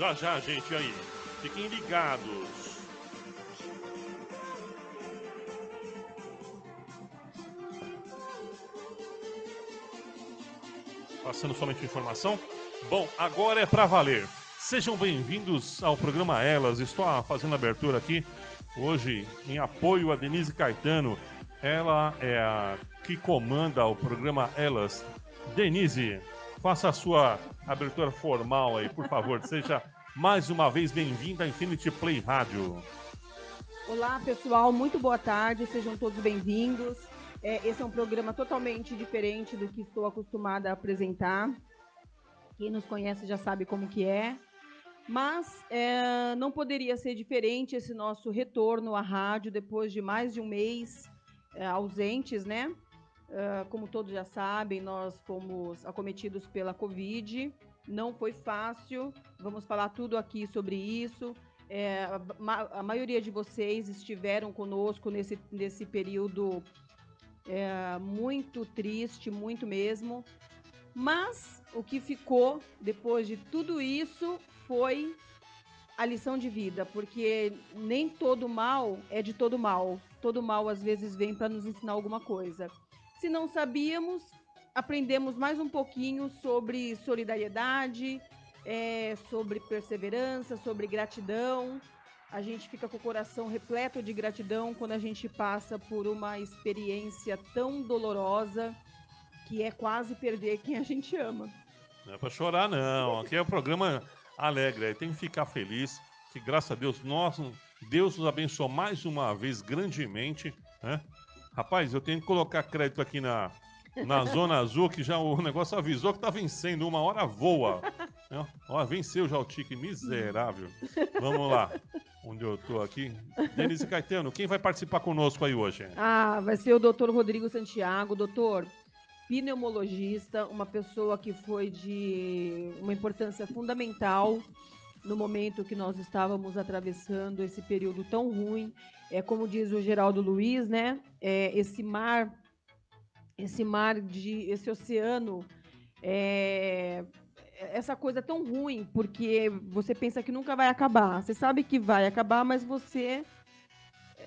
Já já, gente, aí. Fiquem ligados. Passando somente informação. Bom, agora é para valer. Sejam bem-vindos ao programa Elas. Estou fazendo abertura aqui hoje em apoio a Denise Caetano. Ela é a que comanda o programa Elas. Denise, faça a sua abertura formal aí, por favor. Seja mais uma vez bem-vinda à Infinity Play Rádio. Olá, pessoal. Muito boa tarde. Sejam todos bem-vindos. É, esse é um programa totalmente diferente do que estou acostumada a apresentar. Quem nos conhece já sabe como que é. Mas é, não poderia ser diferente esse nosso retorno à rádio depois de mais de um mês é, ausentes, né? É, como todos já sabem, nós fomos acometidos pela Covid. Não foi fácil. Vamos falar tudo aqui sobre isso. É, a, a, maioria de vocês estiveram conosco nesse, nesse período é, muito triste, muito mesmo. Mas o que ficou depois de tudo isso foi a lição de vida, porque nem todo mal é de todo mal. Todo mal às vezes vem para nos ensinar alguma coisa. Se não sabíamos, aprendemos mais um pouquinho sobre solidariedade, é, sobre perseverança, sobre gratidão. A gente fica com o coração repleto de gratidão quando a gente passa por uma experiência tão dolorosa que é quase perder quem a gente ama. Não é para chorar, não. Aqui é o programa alegre, tem que ficar feliz, que graças a Deus, nós, Deus nos abençoou mais uma vez grandemente, né? Rapaz, eu tenho que colocar crédito aqui na, na Zona Azul, que já o negócio avisou que tá vencendo, uma hora voa. Né? Ó, venceu já o tique, miserável. Vamos lá, onde eu tô aqui. Denise Caetano, quem vai participar conosco aí hoje? Ah, vai ser o doutor Rodrigo Santiago. Doutor, pneumologista, uma pessoa que foi de uma importância fundamental no momento que nós estávamos atravessando esse período tão ruim. É como diz o Geraldo Luiz, né? É, esse mar, esse mar de, esse oceano, é, essa coisa tão ruim, porque você pensa que nunca vai acabar. Você sabe que vai acabar, mas você,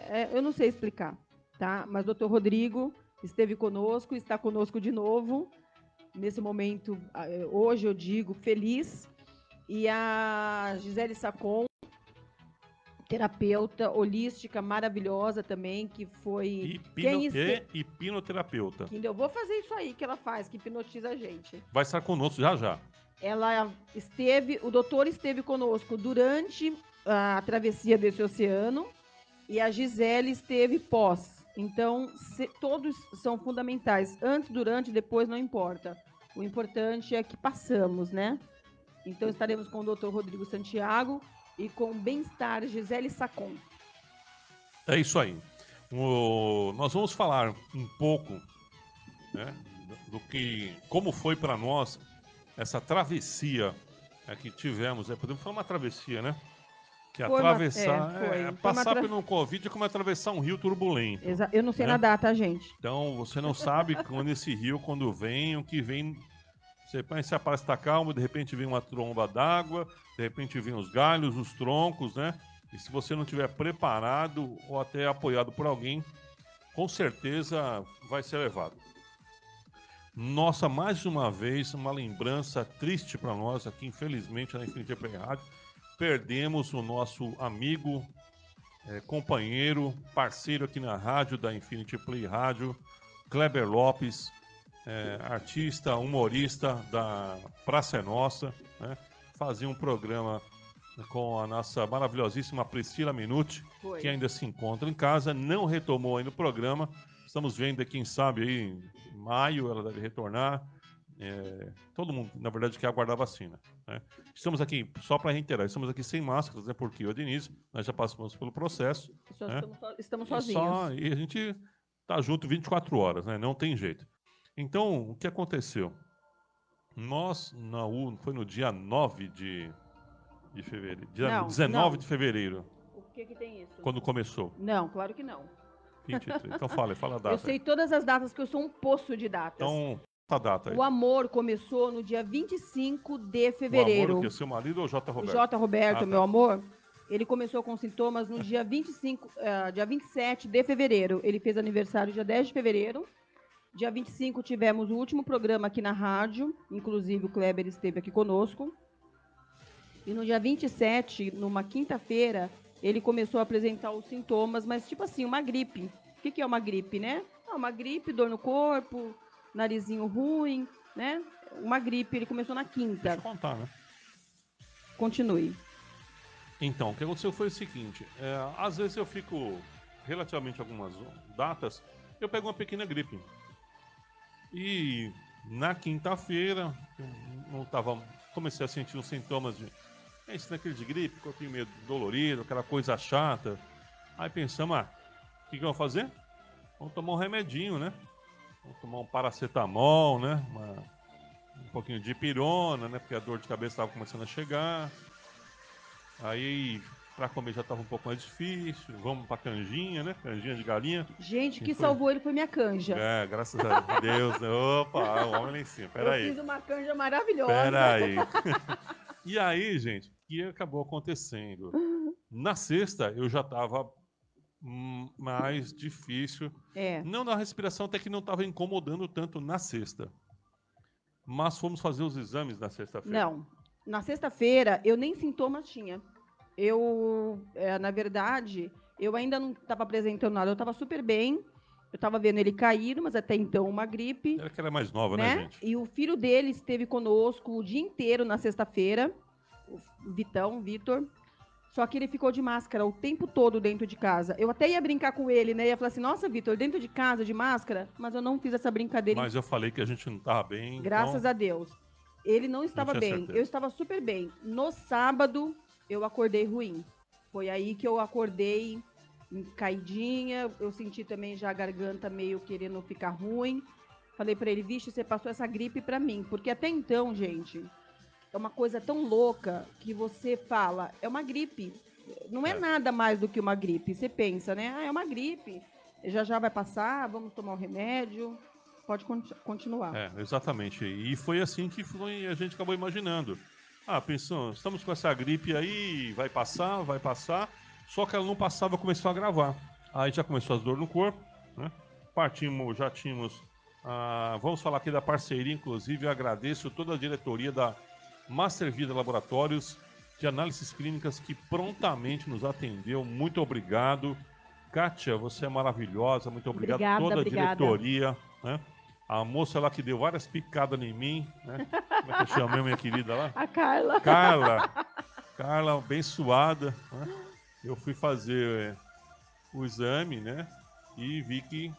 é, eu não sei explicar, tá? Mas doutor Rodrigo esteve conosco, está conosco de novo. Nesse momento, eh, hoje eu digo feliz. E a Gisele Sacon, terapeuta holística maravilhosa também, que foi. Hipno... Quem este... Hipnoterapeuta. Eu vou fazer isso aí que ela faz, que hipnotiza a gente. Vai estar conosco já já. Ela esteve, o doutor esteve conosco durante a travessia desse oceano e a Gisele esteve pós. Então, se, todos são fundamentais. Antes, durante, depois, não importa. O importante é que passamos, né? Então, estaremos com o Dr. Rodrigo Santiago e com Bem-Estar Gisele Sacon. É isso aí. O, nós vamos falar um pouco né, do que, como foi para nós essa travessia é, que tivemos. É, podemos falar uma travessia, né? Que foi atravessar, uma, é, foi, é, passar tra... pelo Covid é como atravessar um rio turbulento. Exa eu não sei né? nadar, tá, gente? Então, você não sabe quando esse rio, quando vem, o que vem. Você pensa, parece estar calmo, de repente vem uma tromba d'água, de repente vem os galhos, os troncos, né? E se você não tiver preparado ou até apoiado por alguém, com certeza vai ser levado. Nossa, mais uma vez, uma lembrança triste para nós aqui, infelizmente, na Infinity Play Rádio perdemos o nosso amigo, é, companheiro, parceiro aqui na rádio da Infinity Play Rádio, Kleber Lopes, é, artista, humorista da Praça é Nossa, né? fazia um programa com a nossa maravilhosíssima Priscila Minuti, Foi. que ainda se encontra em casa, não retomou ainda o programa. Estamos vendo, quem sabe, aí em maio ela deve retornar. É, todo mundo, na verdade, quer aguardar a vacina. Né? Estamos aqui, só para reiterar, estamos aqui sem máscaras, né? Porque eu, Denise, nós já passamos pelo processo. Né? Estamos, estamos sozinhos. E, só, e, a gente tá junto 24 horas, né? Não tem jeito. Então, o que aconteceu? Nós, na U, foi no dia 9 de, de fevereiro. Dia não, 19 não. de fevereiro. O que, que tem isso? Quando começou? Não, claro que não. 23. Então fala, fala a data. Eu sei todas as datas, que eu sou um poço de datas. Então, essa data aí. O amor começou no dia 25 de O fevereiro. amor, que é seu marido ou J. O Roberto? J. Roberto, Ah, tá. meu amor, ele começou com sintomas no dia 25, eh, dia 27 de fevereiro. Ele fez aniversário dia 10 de fevereiro. Dia 25 tivemos o último programa aqui na rádio, inclusive o Kleber esteve aqui conosco. E no dia 27, numa quinta-feira, ele começou a apresentar os sintomas, mas tipo assim, uma gripe. O que, que é uma gripe, né? Ah, uma gripe, dor no corpo, narizinho ruim, né? Uma gripe, ele começou na Deixa quinta. eu contar, né? Continue. Então, o que aconteceu foi o seguinte: é, às vezes eu fico, relativamente algumas datas, eu pego uma pequena gripe. E na quinta-feira, eu tava, comecei a sentir uns sintomas de. É isso naquele de gripe, corpinho meio dolorido, aquela coisa chata. Aí pensamos, ah, o que, que vamos fazer? Vamos tomar um remedinho, né? Vamos tomar um paracetamol, né? Uma- um pouquinho de pirona, né? Porque a dor de cabeça estava começando a chegar. Aí, pra comer já tava um pouco mais difícil. Vamos pra canjinha, né? Canjinha de galinha. Gente, que foi? salvou ele foi minha canja. É, graças a Deus. né? Opa, o homem lá em cima. eu Peraí. fiz uma canja maravilhosa. Peraí. e aí, gente, o que acabou acontecendo? Na sexta, eu já tava hum, mais difícil. É. Não na respiração, até que não tava incomodando tanto na sexta. Mas fomos fazer os exames na sexta-feira. Não. Na sexta-feira, eu nem sintomas tinha. Eu, é, na verdade, eu ainda não estava apresentando nada. Eu estava super bem. Eu estava vendo ele cair, mas até então uma gripe. Era que era mais nova, né, né? gente? E o filho dele esteve conosco o dia inteiro na sexta-feira, o Vitão, o Vitor. Só que ele ficou de máscara o tempo todo dentro de casa. Eu até ia brincar com ele, né? Ia falar assim: Nossa, Vitor, dentro de casa de máscara? Mas eu não fiz essa brincadeira. Mas eu falei que a gente não tava bem. Graças então... a Deus. Ele não estava bem. certeza. Eu estava super bem. No sábado, eu acordei ruim. Foi aí que eu acordei caidinha. Eu senti também já a garganta meio querendo ficar ruim. Falei pra ele, vixe, você passou essa gripe pra mim. Porque até então, gente, é uma coisa tão louca que você fala, é uma gripe. Não é, É. nada mais do que uma gripe. Você pensa, né? Ah, é uma gripe. Já já vai passar, vamos tomar o remédio. Pode conti- continuar. É, exatamente. E foi assim que foi, a gente acabou imaginando. Ah, pensou, estamos com essa gripe aí, vai passar, vai passar. Só que ela não passava, começou a gravar. Aí já começou as dores no corpo, né? Partimos, já tínhamos. ah, vamos falar aqui da parceria, inclusive, eu agradeço toda a diretoria da Master Vida Laboratórios de Análises Clínicas que prontamente nos atendeu. Muito obrigado. Kátia, você é maravilhosa, muito obrigado. Obrigada, toda a obrigada. diretoria, né? A moça lá que deu várias picadas em mim, né? Como é que eu chamei minha querida lá? A Carla. Carla. Carla, abençoada. Né? Eu fui fazer é, o exame, né? E vi que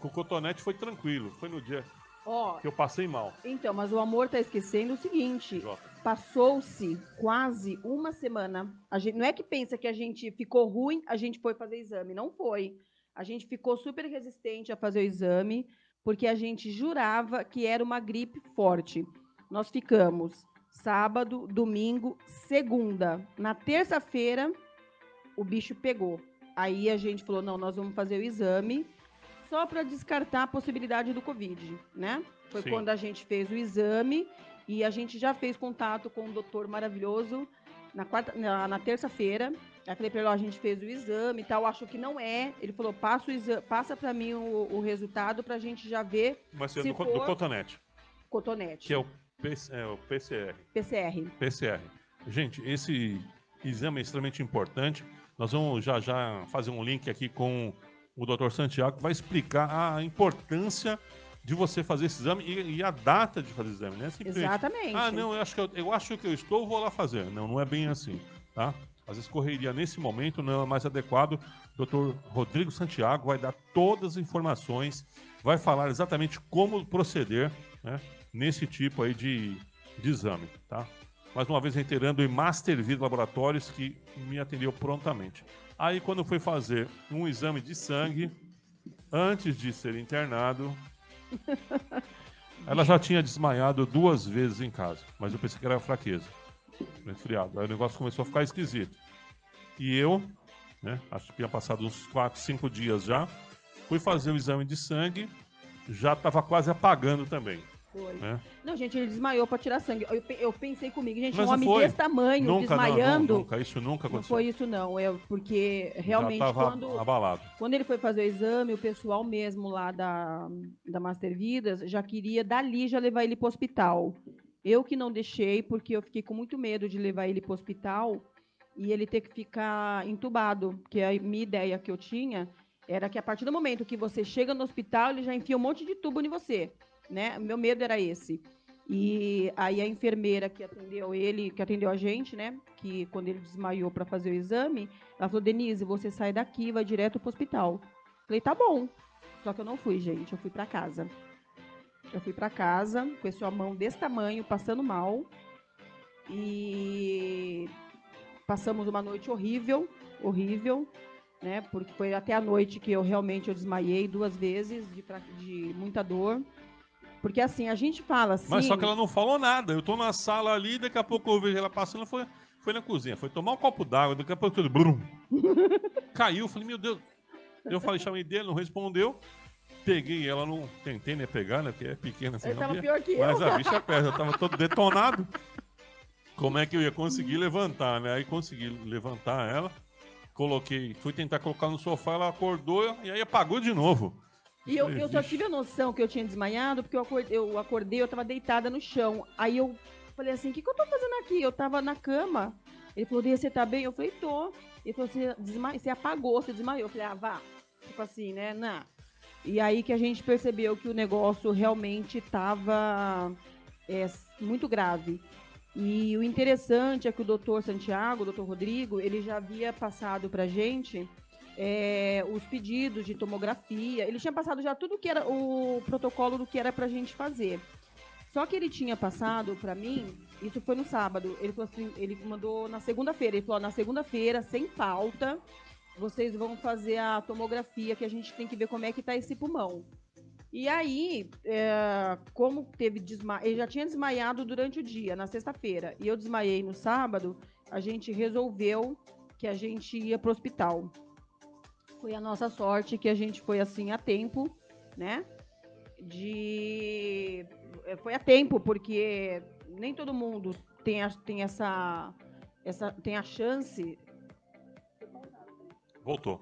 com o cotonete foi tranquilo. Foi no dia Ó, que eu passei mal. então, mas o amor tá esquecendo o seguinte: passou-se quase uma semana. A gente, não é que pensa que a gente ficou ruim, a gente foi fazer exame. Não foi. A gente ficou super resistente a fazer o exame, porque a gente jurava que era uma gripe forte. Nós ficamos sábado, domingo, segunda. Na terça-feira, o bicho pegou. Aí a gente falou: não, nós vamos fazer o exame só para descartar a possibilidade do Covid, né? Foi Sim. quando a gente fez o exame e a gente já fez contato com um doutor maravilhoso na, quarta, na, na terça-feira. Aí falei para ele, ó, a gente fez o exame e tal, acho que não é. Ele falou, passa, o exa- passa para mim o, o resultado para a gente já ver Mas é Se do, for- do cotonete, cotonete, que é o, PC, é o PCR. PCR. PCR. Gente, esse exame é extremamente importante. Nós vamos já já fazer um link aqui com o Dr. Santiago, que vai explicar a importância de você fazer esse exame e, e a data de fazer o exame, né? Simplesmente, Exatamente. Ah, não, eu acho, que eu, eu acho que eu estou, vou lá fazer. Não, não é bem assim, tá? Às vezes correria nesse momento não é mais adequado. Dr. Rodrigo Santiago vai dar todas as informações, vai falar exatamente como proceder né, nesse tipo aí de, de exame, tá? Mais uma vez reiterando, em Master Vida Laboratórios, que me atendeu prontamente. Aí, quando fui fazer um exame de sangue, antes de ser internado, ela já tinha desmaiado duas vezes em casa, mas eu pensei que era fraqueza, resfriado. Aí o negócio começou a ficar esquisito. E eu, né, acho que tinha passado uns 4, 5 dias já, fui fazer o exame de sangue, já estava quase apagando também. Foi. né? Não, gente, ele desmaiou pra tirar sangue. Eu, eu pensei comigo, gente, Mas um não homem foi. desse tamanho, Nunca, não, não, desmaiando. nunca. Isso nunca Não aconteceu. foi isso, não. É porque realmente quando. abalado. Quando ele foi fazer o exame, o pessoal mesmo lá da, da Master Vidas já queria dali já levar ele para o hospital. Eu que não deixei, porque eu fiquei com muito medo de levar ele para o hospital e ele ter que ficar entubado. Porque a minha ideia que eu tinha era que a partir do momento que você chega no hospital, ele já enfia um monte de tubo em você. Né? Meu medo era esse. E aí a enfermeira que atendeu ele, que atendeu a gente, né? Que quando ele desmaiou para fazer o exame, ela falou, Denise, você sai daqui vai direto pro hospital. Falei, tá bom. Só que eu não fui, gente. Eu fui para casa. Eu fui para casa com esse mão desse tamanho, passando mal. E passamos uma noite horrível, horrível, né? Porque foi até a noite que eu realmente eu desmaiei duas vezes de, de muita dor. Porque assim, a gente fala assim. Mas só que ela não falou nada. Eu tô na sala ali, daqui a pouco eu vejo ela passando, foi, foi na cozinha. Foi tomar um copo d'água, daqui a pouco tudo. Brum, caiu, falei, meu Deus. Eu falei, chamei dele, não respondeu. Peguei ela, não tentei né, pegar, né? Porque é pequena assim. Não tava via. pior que eu. Mas a bicha perto, eu tava todo detonado. Como é que eu ia conseguir levantar, né? Aí consegui levantar ela. Coloquei, fui tentar colocar no sofá, ela acordou e aí apagou de novo. E eu, eu só tive a noção que eu tinha desmaiado porque eu acordei, eu acordei, eu tava deitada no chão. Aí eu falei assim, o que, que eu tô fazendo aqui? Eu tava na cama. Ele falou, você tá bem? Eu falei, tô. Ele falou, você, desma... você apagou, você desmaiou. Eu falei, ah, vá. Tipo assim, né? Não. E aí que a gente percebeu que o negócio realmente tava é, muito grave. E o interessante é que o doutor Santiago, o doutor Rodrigo, ele já havia passado pra gente é, os pedidos de tomografia. Ele tinha passado já tudo que era o protocolo do que era pra gente fazer. Só que ele tinha passado pra mim, isso foi no sábado. Ele assim, ele mandou na segunda-feira. Ele falou: na segunda-feira, sem falta, vocês vão fazer a tomografia que a gente tem que ver como é que tá esse pulmão. E aí, é, como teve desma... ele já tinha desmaiado durante o dia, na sexta-feira, e eu desmaiei no sábado, a gente resolveu que a gente ia pro hospital. Foi a nossa sorte que a gente foi assim a tempo, né? De eh, foi a tempo porque nem todo mundo tem, a, tem essa essa tem a chance Voltou.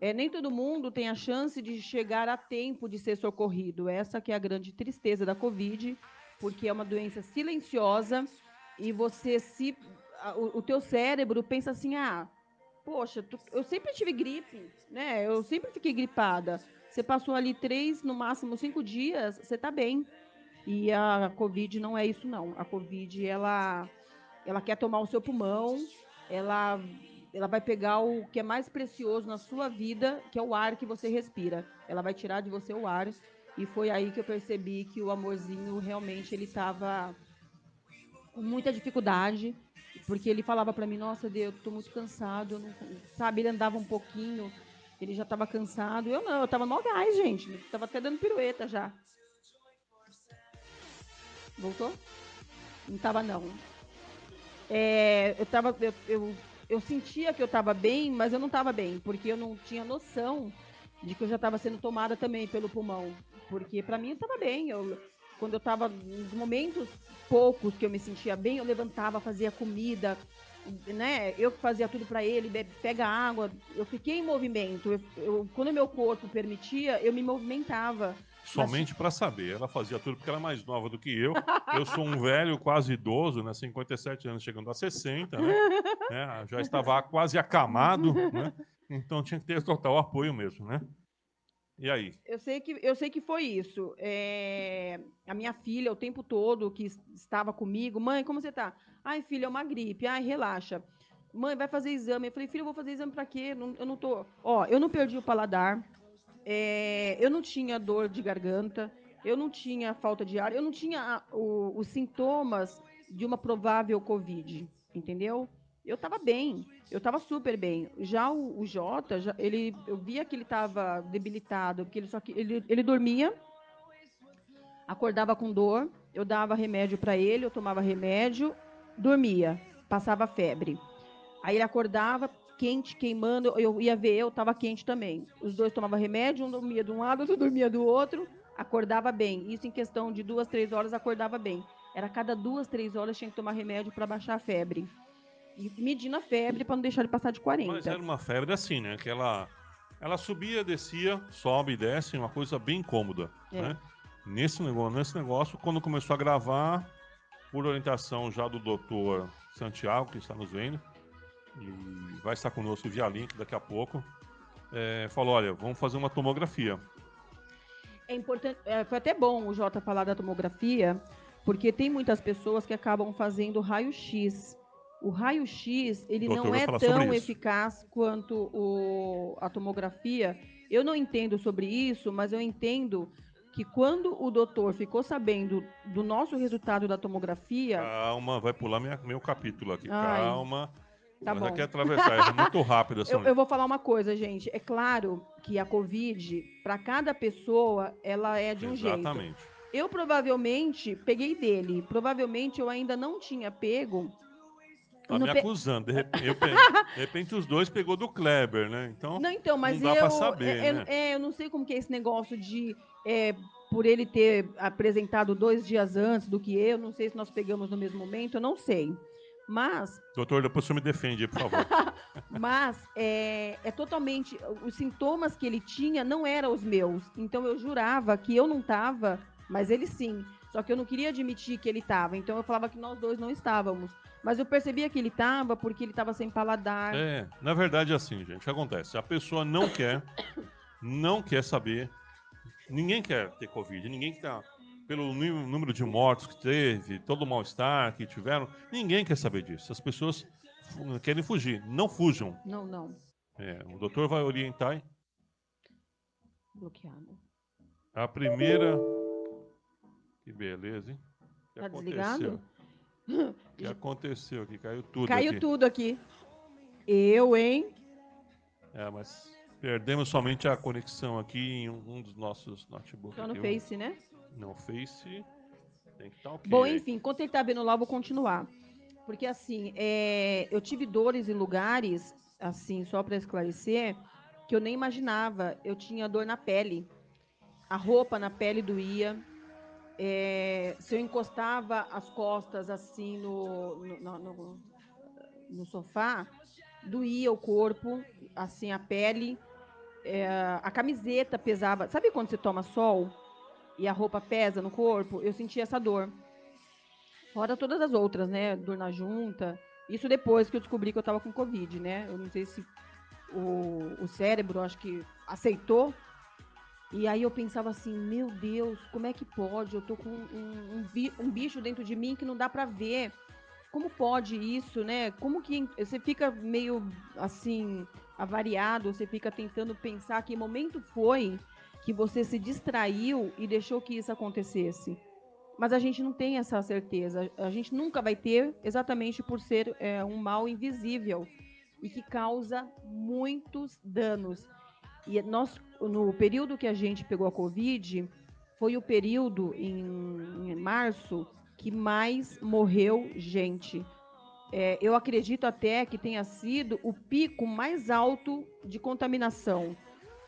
é, nem todo mundo tem a chance de chegar a tempo de ser socorrido. Essa que é a grande tristeza da Covid, porque é uma doença silenciosa e você se o, o teu cérebro pensa assim, ah, poxa, tu- eu sempre tive gripe, né? Eu sempre fiquei gripada. Você passou ali três, no máximo cinco dias, você tá bem. E a Covid não é isso não. A Covid ela ela quer tomar o seu pulmão, ela ela vai pegar o que é mais precioso na sua vida, que é o ar que você respira. Ela vai tirar de você o ar. E foi aí que eu percebi que o amorzinho realmente ele estava com muita dificuldade, porque ele falava para mim: "Nossa, Deus, eu tô muito cansado", não, sabe, ele andava um pouquinho, ele já estava cansado. Eu não, eu tava no gás, gente, eu tava até dando pirueta já. Voltou? Não tava não. É, eu tava eu, eu eu sentia que eu estava bem, mas eu não estava bem, porque eu não tinha noção de que eu já estava sendo tomada também pelo pulmão. Porque para mim eu estava bem. Eu, quando eu estava nos momentos poucos que eu me sentia bem, eu levantava, fazia comida, né? Eu fazia tudo para ele, bebe, pega água. Eu fiquei em movimento. Eu, eu, quando meu corpo permitia, eu me movimentava. Somente para saber. Ela fazia tudo porque ela é mais nova do que eu. Eu sou um velho, quase idoso, né? 57 anos, chegando a 60, né? É, já estava quase acamado, né? Então tinha que ter total apoio mesmo, né? E aí? Eu sei que, eu sei que foi isso. É, a minha filha, o tempo todo que es- estava comigo, mãe, como você tá? Ai, filha, é uma gripe. Ai, relaxa. Mãe, vai fazer exame. Eu falei, filha, eu vou fazer exame pra quê? Não- eu não tô. Ó, eu não perdi o paladar. É, eu não tinha dor de garganta. Eu não tinha falta de ar. Eu não tinha o- os sintomas de uma provável Covid. Entendeu? Eu tava bem. Eu tava super bem. Já o, o Jota, já- ele, eu via que ele tava debilitado, porque ele só que ele, ele dormia, acordava com dor, eu dava remédio para ele, eu tomava remédio, dormia, passava febre. Aí ele acordava quente, queimando, eu ia ver, eu tava quente também. Os dois tomavam remédio, um dormia de um lado, outro dormia do outro. acordava bem. Isso em questão de duas, três horas, acordava bem. Era cada duas, três horas tinha que tomar remédio para baixar a febre. E medindo a febre para não deixar ele passar de 40. Mas era uma febre assim, né? Que ela, ela subia, descia, sobe e desce, uma coisa bem cômoda. É. Né? Nesse, negócio, nesse negócio, quando começou a gravar, por orientação já do doutor Santiago, que está nos vendo, e vai estar conosco via link daqui a pouco, é, falou: olha, vamos fazer uma tomografia. É importante, é, foi até bom o Jota falar da tomografia, porque tem muitas pessoas que acabam fazendo raio-x. O raio-x, ele Doutor, não é tão eficaz quanto o, a tomografia. Eu não entendo sobre isso, mas eu entendo que quando o doutor ficou sabendo do nosso resultado da tomografia, Calma, vai pular minha, meu capítulo aqui. Ai. Calma. Tá Mas bom. aqui é atravessar, é muito rápido essa eu, eu vou falar uma coisa, gente. É claro que a Covid, para cada pessoa, ela é de um jeito. Exatamente. Eu provavelmente peguei dele. Provavelmente eu ainda não tinha pego. Tá Não me acusando. De repente, de repente os dois pegou do Kleber, né? Então, Não, então, mas dá eu. pra saber, é, é, né? é, eu não sei como que é esse negócio de. é, por ele ter apresentado dois dias antes do que eu, não sei se nós pegamos no mesmo momento, eu não sei. Mas, doutor, depois o senhor me defende, por favor. mas é, é totalmente. Os sintomas que ele tinha não eram os meus. Então eu jurava que eu não estava, mas ele sim. Só que eu não queria admitir que ele estava. Então eu falava que nós dois não estávamos. Mas eu percebia que ele estava porque ele estava sem paladar. É, na verdade é assim, gente. O que acontece? A pessoa não quer, não quer saber. Ninguém quer ter Covid. Ninguém que tá. Pelo número de mortos que teve, todo o mal-estar que tiveram, ninguém quer saber disso. As pessoas querem fugir. Não fujam. Não, não. É, o doutor vai orientar. Bloqueado. A primeira. Que beleza, hein? O que Tá aconteceu? desligado? O que aconteceu aqui? Caiu tudo Caiu aqui. tudo aqui. Eu, hein? É, mas perdemos somente a conexão aqui em um, um dos nossos notebooks. Só no aqui. Face, né? Não, Face tem que estar ok. Bom, enfim, enquanto ele tá vendo lá, eu vou continuar. Porque, assim, é, eu tive dores em lugares, assim, só para esclarecer, que eu nem imaginava. Eu tinha dor na pele. A roupa na pele doía. É, se eu encostava as costas, assim, no, no, no- no- no sofá, doía o corpo, assim, a pele. É, a camiseta pesava. Sabe quando você toma sol e a roupa pesa no corpo? Eu sentia essa dor. Fora todas as outras, né? Dor na junta. Isso depois que eu descobri que eu tava com Covid, né? Eu não sei se o, o cérebro, acho que aceitou. E aí eu pensava assim, meu Deus, como é que pode? Eu tô com um, um, um bicho dentro de mim que não dá pra ver. Como pode isso, né? Como que você fica meio assim avariado, você fica tentando pensar que momento foi que você se distraiu e deixou que isso acontecesse. Mas a gente não tem essa certeza. A gente nunca vai ter, exatamente por ser é, um mal invisível e que causa muitos danos. E nós, no período que a gente pegou a Covid, foi o período em, em março que mais morreu gente. É, eu acredito até que tenha sido o pico mais alto de contaminação,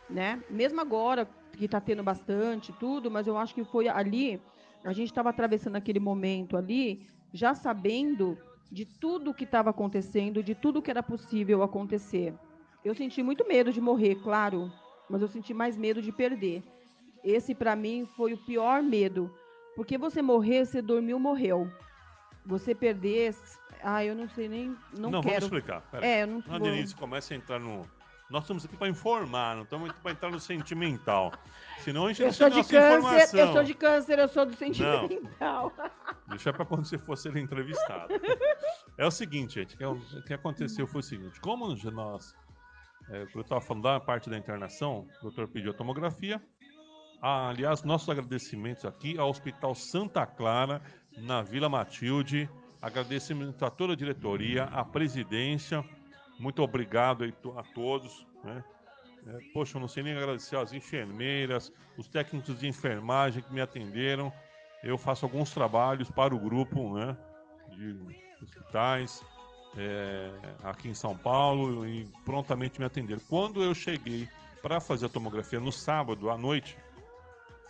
né? Mesmo agora que está tendo bastante tudo, mas eu acho que foi ali a gente estava atravessando aquele momento ali, já sabendo de tudo que estava acontecendo, de tudo que era possível acontecer. Eu senti muito medo de morrer, claro, mas eu senti mais medo de perder. Esse para mim foi o pior medo, porque você morrer, você dormiu, morreu. Você perder, ah, eu não sei nem, não, Não, vamos quero. explicar. Pera. É, eu não Não, vou. Denise, começa a entrar no. Nós estamos aqui para informar, não estamos aqui para entrar no sentimental. Senão a gente Eu não sou de câncer, informação. eu sou de câncer, eu sou do sentimental. Deixa para quando você for ser entrevistado. é o seguinte, gente, é o o que aconteceu foi o seguinte: como nós. É, eu estava falando da parte da internação, o doutor pediu a tomografia. Ah, aliás, nossos agradecimentos aqui ao Hospital Santa Clara, na Vila Matilde. Agradecimento a toda a diretoria, à presidência. Muito obrigado a todos. Né? É, poxa, eu não sei nem agradecer às enfermeiras, os técnicos de enfermagem que me atenderam. Eu faço alguns trabalhos para o grupo né, de hospitais é, aqui em São Paulo e prontamente me atenderam. Quando eu cheguei para fazer a tomografia no sábado à noite,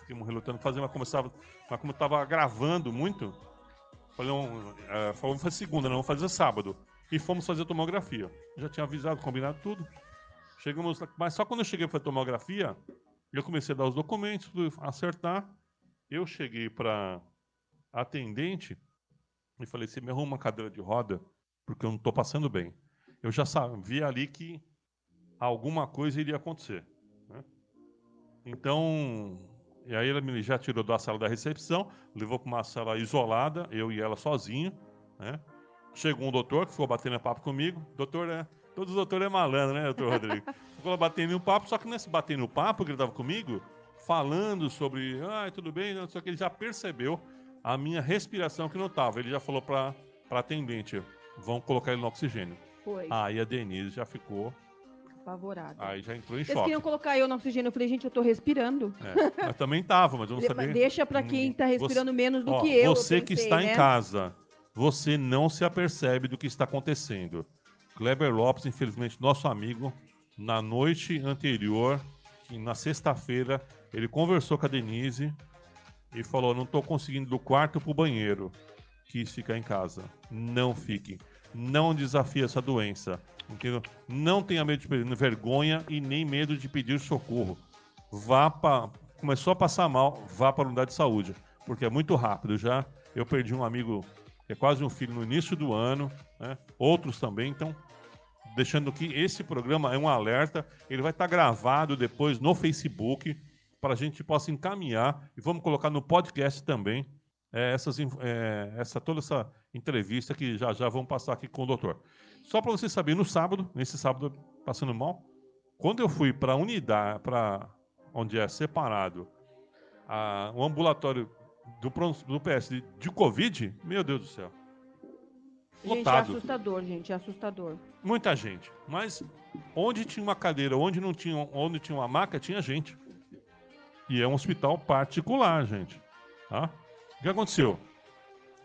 fiquei relutando fazer, mas começava, mas como eu tava gravando muito, falei, um, é, falamos fazer segunda, não, vamos fazer sábado. E fomos fazer tomografia. Já tinha avisado, combinado tudo. Chegamos, mas só quando eu cheguei para tomografia, eu comecei a dar os documentos, acertar. Eu cheguei para atendente e falei: você me arruma uma cadeira de roda, porque eu não estou passando bem. Eu já sabia ali que alguma coisa iria acontecer. Né? Então, e aí ela me já tirou da sala da recepção, levou para uma sala isolada, eu e ela sozinho. Né? Chegou um doutor que ficou batendo papo comigo. Doutor, é, todos os doutores é malandro, né, doutor Rodrigo? ficou batendo um papo, só que nesse batendo papo que ele estava comigo, falando sobre, ah, tudo bem, só que ele já percebeu a minha respiração que não estava. Ele já falou para a atendente, vão colocar ele no oxigênio. Foi. Aí a Denise já ficou apavorada. Aí já entrou em Eles choque. queriam colocar eu no oxigênio. Eu falei, gente, eu tô respirando. É, mas também tava, mas eu não sabia. Deixa pra quem tá respirando Você- menos do Ó, que eu. Você eu que pensei, está né? em casa, você não se apercebe do que está acontecendo. Kleber Lopes, infelizmente, nosso amigo, na noite anterior, na sexta-feira, ele conversou com a Denise e falou: Não estou conseguindo do quarto para o banheiro. Quis ficar em casa. Não fique. Não desafie essa doença. Entendeu? Não tenha medo de pedir vergonha e nem medo de pedir socorro. Vá para. Começou a passar mal, vá para a unidade de saúde. Porque é muito rápido já. Eu perdi um amigo que é quase um filho no início do ano, né? outros também. Então, deixando que esse programa é um alerta. Ele vai estar gravado depois no Facebook para a gente possa encaminhar e vamos colocar no podcast também é, essas, é, essa toda essa entrevista que já já vamos passar aqui com o doutor. Só para você saber, no sábado, nesse sábado passando mal, quando eu fui para a unidade, para onde é separado a, o ambulatório do, do PS de, de Covid, meu Deus do céu. Gente, é Lotado. assustador, gente. É assustador. Muita gente. Mas onde tinha uma cadeira, onde não tinha, onde tinha uma maca, tinha gente. E é um hospital particular, gente. Tá? O que aconteceu?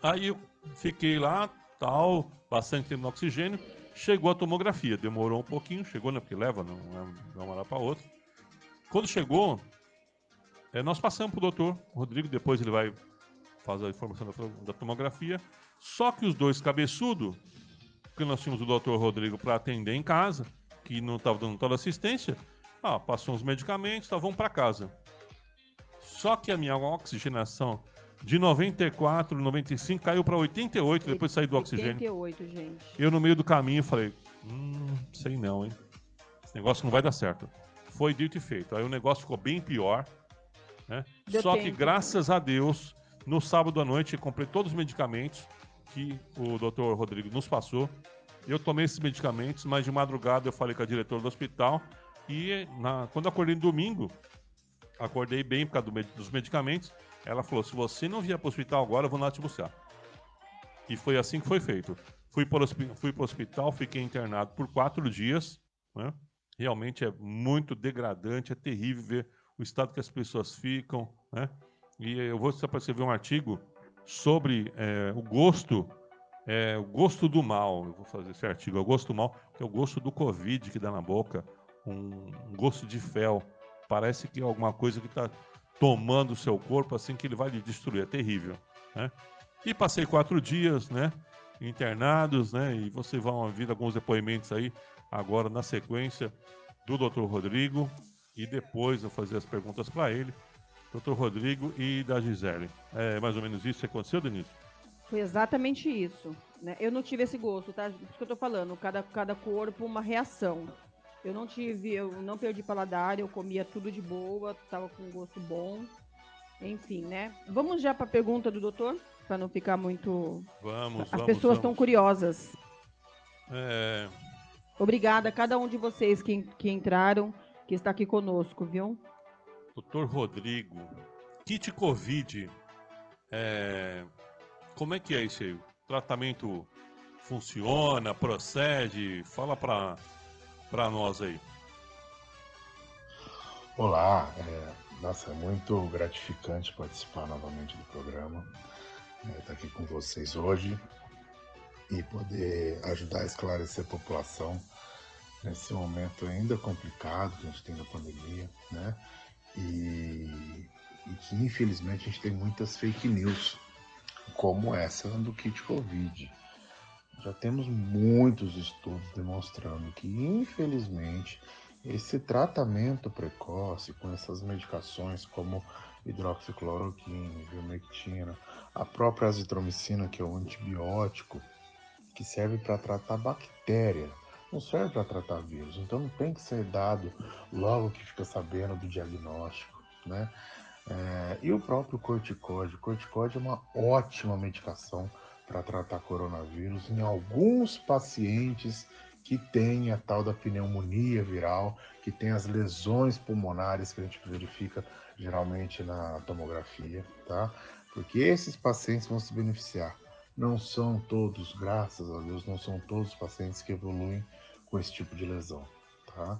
Aí eu fiquei lá, tal, bastante tempo no oxigênio. Chegou a tomografia, demorou um pouquinho, chegou, né? Porque leva, não é de uma hora para outra. Quando chegou, é, nós passamos pro doutor Rodrigo, depois ele vai fazer a informação da, da tomografia. Só que os dois cabeçudos, porque nós tínhamos o doutor Rodrigo para atender em casa, que não estava dando toda assistência, ah, passou uns medicamentos, tá, vamos para casa. Só que a minha oxigenação de 94, 95 caiu para 88 depois de sair do oxigênio. 88, gente. Eu no meio do caminho falei, hum, sei não, hein? Esse negócio não vai dar certo. Foi dito e feito. Aí o negócio ficou bem pior? Deu Só que tempo. graças a Deus, no sábado à noite comprei todos os medicamentos que o doutor Rodrigo nos passou. Eu tomei esses medicamentos, mas de madrugada eu falei com a diretora do hospital e na- quando acordei no domingo, acordei bem por causa do dos medicamentos. Ela falou: se você não vier para o hospital agora, eu vou lá te buscar. E foi assim que foi feito. Fui para o hospital, fiquei internado por quatro dias. né? Realmente é muito degradante, é terrível ver o estado que as pessoas ficam. Né? E eu vou só para você ver um artigo sobre é, o gosto, é, o gosto do mal. Eu vou fazer esse artigo, é o gosto do mal, que é o gosto do Covid que dá na boca, um, um gosto de fel. Parece que é alguma coisa que está tomando o seu corpo assim que ele vai lhe destruir. É terrível. Né? E passei quatro dias, né? Internados, né? E vocês vão ouvir alguns depoimentos aí agora na sequência do Dr. Rodrigo e depois eu fazer as perguntas para ele, Dr. Rodrigo e da Gisele. É mais ou menos isso que aconteceu, Denise? Foi exatamente isso. Né? Eu não tive esse gosto, tá? Por isso que eu tô falando. Cada, cada corpo, uma reação. Eu não tive, eu não perdi paladar, eu comia tudo de boa, tava com gosto bom. Enfim, né? Vamos já para a pergunta do doutor, para não ficar muito. Vamos, As vamos. pessoas estão curiosas. É, Obrigada a cada um de vocês que, que entraram, que está aqui conosco, viu? Dr. Rodrigo, kit Covid, é, como é que é isso aí? O tratamento funciona, procede? Fala para para nós aí. Olá, é, nossa, é muito gratificante participar novamente do programa, estar aqui com vocês hoje e poder ajudar a esclarecer a população nesse momento ainda complicado que a gente tem da pandemia, né? E e que infelizmente a gente tem muitas fake news, como essa do kit Covid. Já temos muitos estudos demonstrando que, infelizmente, esse tratamento precoce com essas medicações como hidroxicloroquina, ivermectina, a própria azitromicina, que é um antibiótico que serve para tratar bactéria, não serve para tratar vírus. Então não tem que ser dado logo que fica sabendo do diagnóstico, né? É, e o próprio corticóide. O corticóide é uma ótima medicação para tratar coronavírus em alguns pacientes que têm a tal da pneumonia viral, que tem as lesões pulmonares que a gente verifica geralmente na tomografia, tá? Porque esses pacientes vão se beneficiar. Não são todos, graças a Deus, não são todos os pacientes que evoluem com esse tipo de lesão, tá?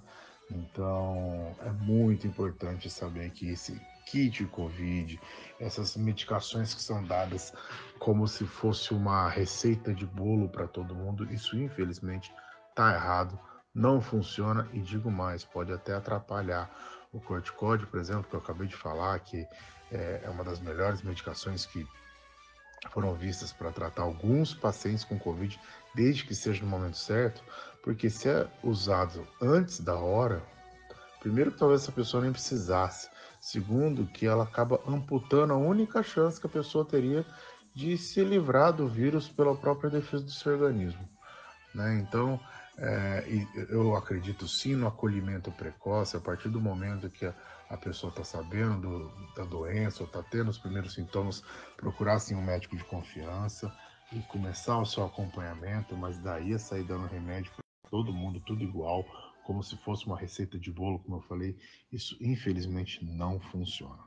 Então, é muito importante saber que esse kit Covid, essas medicações que são dadas como se fosse uma receita de bolo para todo mundo, isso infelizmente está errado, não funciona e digo mais, pode até atrapalhar o corticóide, por exemplo, que eu acabei de falar, que é, é uma das melhores medicações que foram vistas para tratar alguns pacientes com Covid, desde que seja no momento certo, porque se é usado antes da hora, primeiro talvez essa pessoa nem precisasse, Segundo, que ela acaba amputando a única chance que a pessoa teria de se livrar do vírus pela própria defesa do seu organismo. Né? Então, é, eu acredito sim no acolhimento precoce, a partir do momento que a, a pessoa está sabendo do, da doença ou está tendo os primeiros sintomas, procurar sim um médico de confiança e começar o seu acompanhamento, mas daí a sair dando remédio todo mundo, tudo igual, como se fosse uma receita de bolo, como eu falei, isso infelizmente não funciona.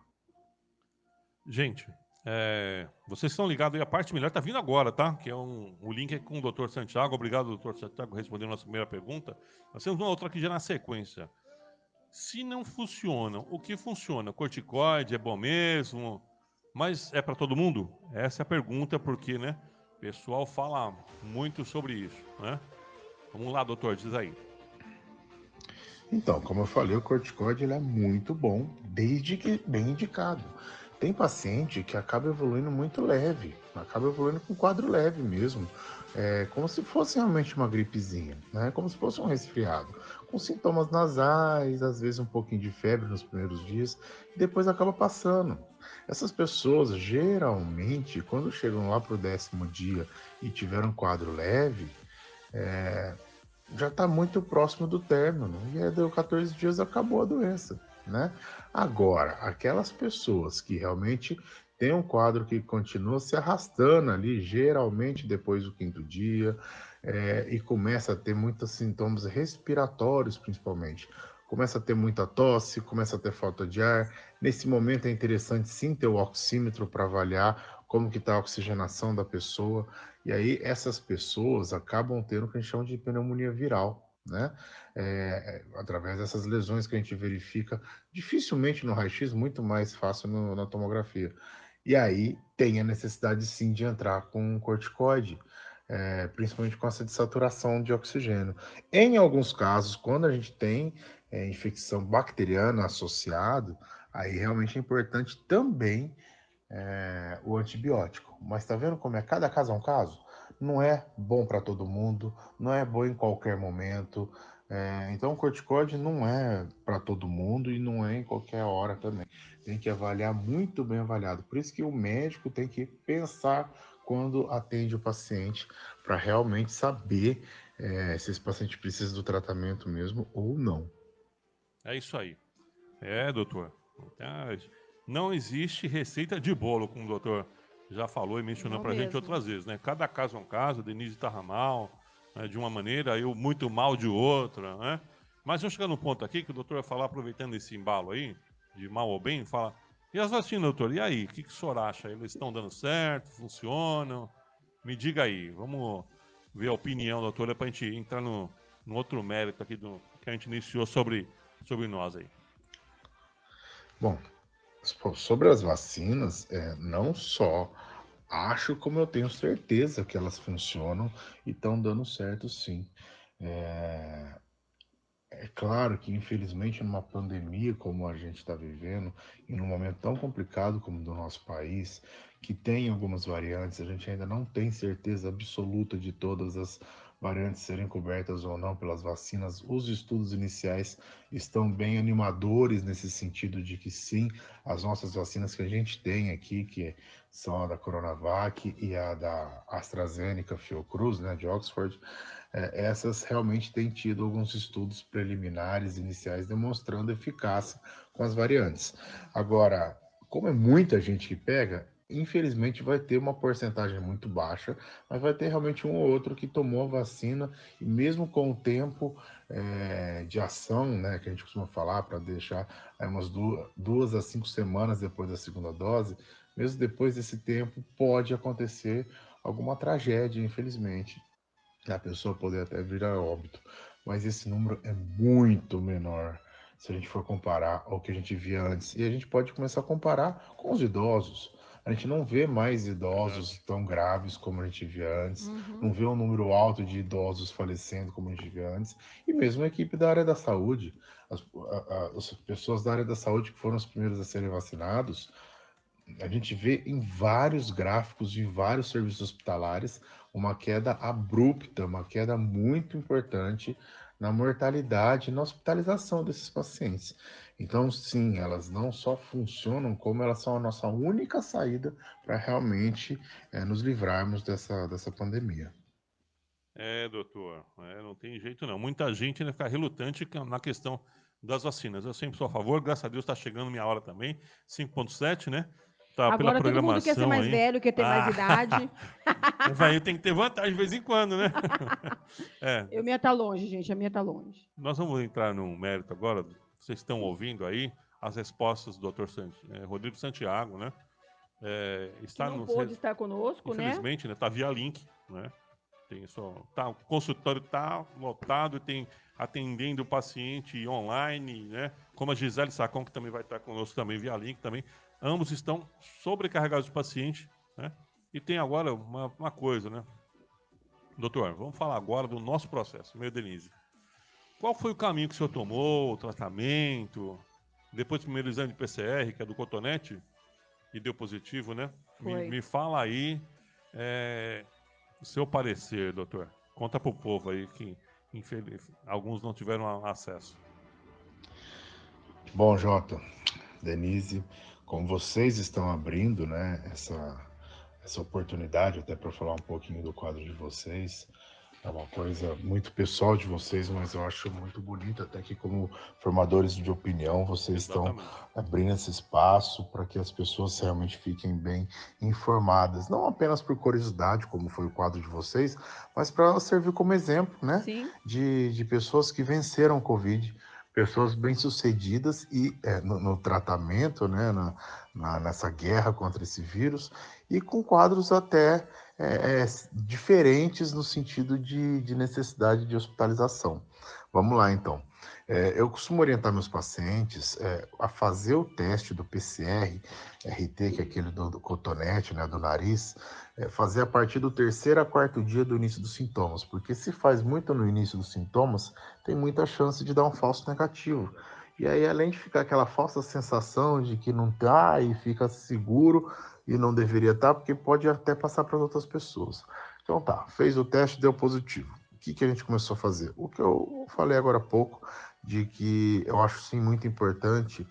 Gente, é, vocês estão ligados aí, a parte melhor está vindo agora, tá? Que é um, o link é com o Dr. Santiago. Obrigado, doutor Santiago, respondendo a nossa primeira pergunta. Nós temos uma outra aqui já na sequência. Se não funciona, o que funciona? Corticoide é bom mesmo? Mas é para todo mundo? Essa é a pergunta, porque, né? O pessoal fala muito sobre isso, né? Vamos lá, doutor, diz aí. Então, como eu falei, o corticoide ele é muito bom, desde que bem indicado. Tem paciente que acaba evoluindo muito leve, acaba evoluindo com quadro leve mesmo, é, como se fosse realmente uma gripezinha, né? como se fosse um resfriado, com sintomas nasais, às vezes um pouquinho de febre nos primeiros dias, e depois acaba passando. Essas pessoas, geralmente, quando chegam lá para o décimo dia e tiveram um quadro leve, é, já está muito próximo do término. E aí deu 14 dias acabou a doença, né? Agora, aquelas pessoas que realmente têm um quadro que continua se arrastando ali, geralmente depois do quinto dia, é, e começa a ter muitos sintomas respiratórios, principalmente. Começa a ter muita tosse, começa a ter falta de ar. Nesse momento é interessante sim ter o oxímetro para avaliar como que está a oxigenação da pessoa. E aí essas pessoas acabam tendo o que a gente chama de pneumonia viral, né? É, através dessas lesões que a gente verifica dificilmente no raio-x, muito mais fácil no, na tomografia. E aí tem a necessidade sim de entrar com um corticoide, é, principalmente com essa desaturação de oxigênio. Em alguns casos, quando a gente tem é, infecção bacteriana associado, aí realmente é importante também é, o antibiótico. Mas está vendo como é? Cada caso é um caso. Não é bom para todo mundo, não é bom em qualquer momento. É, então, o corticóide não é para todo mundo e não é em qualquer hora também. Tem que avaliar muito bem avaliado. Por isso que o médico tem que pensar quando atende o paciente para realmente saber é, se esse paciente precisa do tratamento mesmo ou não. É isso aí. É, doutor. Então, não existe receita de bolo, como o doutor já falou e mencionou para a gente outras vezes, né? Cada caso é um caso, Denise estava mal né, de uma maneira, eu muito mal de outra, né? Mas eu chegar no ponto aqui que o doutor vai falar, aproveitando esse embalo aí, de mal ou bem, fala, e as vacinas, doutor, e aí, o que, que o senhor acha? Eles estão dando certo, funcionam? Me diga aí, vamos ver a opinião, doutora, para a gente entrar no, no outro mérito aqui do que a gente iniciou sobre, sobre nós aí. Bom, Sobre as vacinas, é, não só acho, como eu tenho certeza que elas funcionam e estão dando certo sim. É, é claro que, infelizmente, numa pandemia como a gente está vivendo, e num momento tão complicado como o do nosso país, que tem algumas variantes, a gente ainda não tem certeza absoluta de todas as variantes serem cobertas ou não pelas vacinas. Os estudos iniciais estão bem animadores nesse sentido de que sim, as nossas vacinas que a gente tem aqui, que são a da Coronavac e a da AstraZeneca Fiocruz, né, de Oxford, é, essas realmente têm tido alguns estudos preliminares iniciais demonstrando eficácia com as variantes. Agora, como é muita gente que pega, infelizmente vai ter uma porcentagem muito baixa, mas vai ter realmente um ou outro que tomou a vacina e mesmo com o tempo é, de ação, né, que a gente costuma falar para deixar é, umas duas, duas a cinco semanas depois da segunda dose, mesmo depois desse tempo pode acontecer alguma tragédia, infelizmente, a pessoa poder até virar óbito, mas esse número é muito menor se a gente for comparar ao que a gente via antes. E a gente pode começar a comparar com os idosos. A gente não vê mais idosos tão graves como a gente via antes, uhum. não vê um número alto de idosos falecendo como a gente via antes, e mesmo a equipe da área da saúde, as, a, a, as pessoas da área da saúde que foram os primeiros a serem vacinados, a gente vê em vários gráficos de vários serviços hospitalares uma queda abrupta, uma queda muito importante na mortalidade e na hospitalização desses pacientes. Então, sim, elas não só funcionam, como elas são a nossa única saída para realmente é, nos livrarmos dessa, dessa pandemia. É, doutor, é, não tem jeito não. Muita gente ainda fica relutante na questão das vacinas. Eu sempre sou a favor, graças a Deus está chegando minha hora também, 5.7, né? Tá Agora pela todo mundo quer ser mais aí. velho, quer ter ah. mais idade. o velho tem que ter vantagem de vez em quando, né? é. Eu minha tá longe, gente, a minha tá longe. Nós vamos entrar num mérito agora vocês estão ouvindo aí as respostas do Dr. Sant, é, Rodrigo Santiago, né? É, está que não no, pôde estar conosco, infelizmente, né? Infelizmente, né? Está via link, né? Tem só, tá, o consultório está lotado, tem atendendo o paciente online, né? Como a Gisele Sacon, que também vai estar conosco também via link também. Ambos estão sobrecarregados de paciente, né? E tem agora uma, uma coisa, né? Doutor, vamos falar agora do nosso processo, meu Denise. Qual foi o caminho que o senhor tomou, o tratamento? Depois do primeiro exame de PCR, que é do cotonete, e deu positivo, né? Me, me, fala aí é, o seu parecer, doutor. Conta para o povo aí que infeliz, alguns não tiveram acesso. Bom, Jota, Denise, como vocês estão abrindo né, essa, essa oportunidade, até para falar um pouquinho do quadro de vocês, é uma coisa muito pessoal de vocês, mas eu acho muito bonito até que como formadores de opinião vocês Exatamente. estão abrindo esse espaço para que as pessoas realmente fiquem bem informadas, não apenas por curiosidade, como foi o quadro de vocês, mas para servir como exemplo, né, de, de pessoas que venceram o Covid, pessoas bem-sucedidas e é, no, no, tratamento, né, na, na, nessa guerra contra esse vírus e com quadros até é, é, diferentes no sentido de, de, necessidade de hospitalização. Vamos lá, então. É, eu costumo orientar meus pacientes é, a fazer o teste do PCR, RT, que é aquele do, do cotonete, né, do nariz, é, fazer a partir do terceiro a quarto dia do início dos sintomas, porque se faz muito no início dos sintomas, tem muita chance de dar um falso negativo. E aí, além de ficar aquela falsa sensação de que não tá e fica seguro, e não deveria estar, porque pode até passar para outras pessoas. Então tá, fez o teste, deu positivo. O que, que a gente começou a fazer? O que eu falei agora há pouco, de que eu acho sim muito importante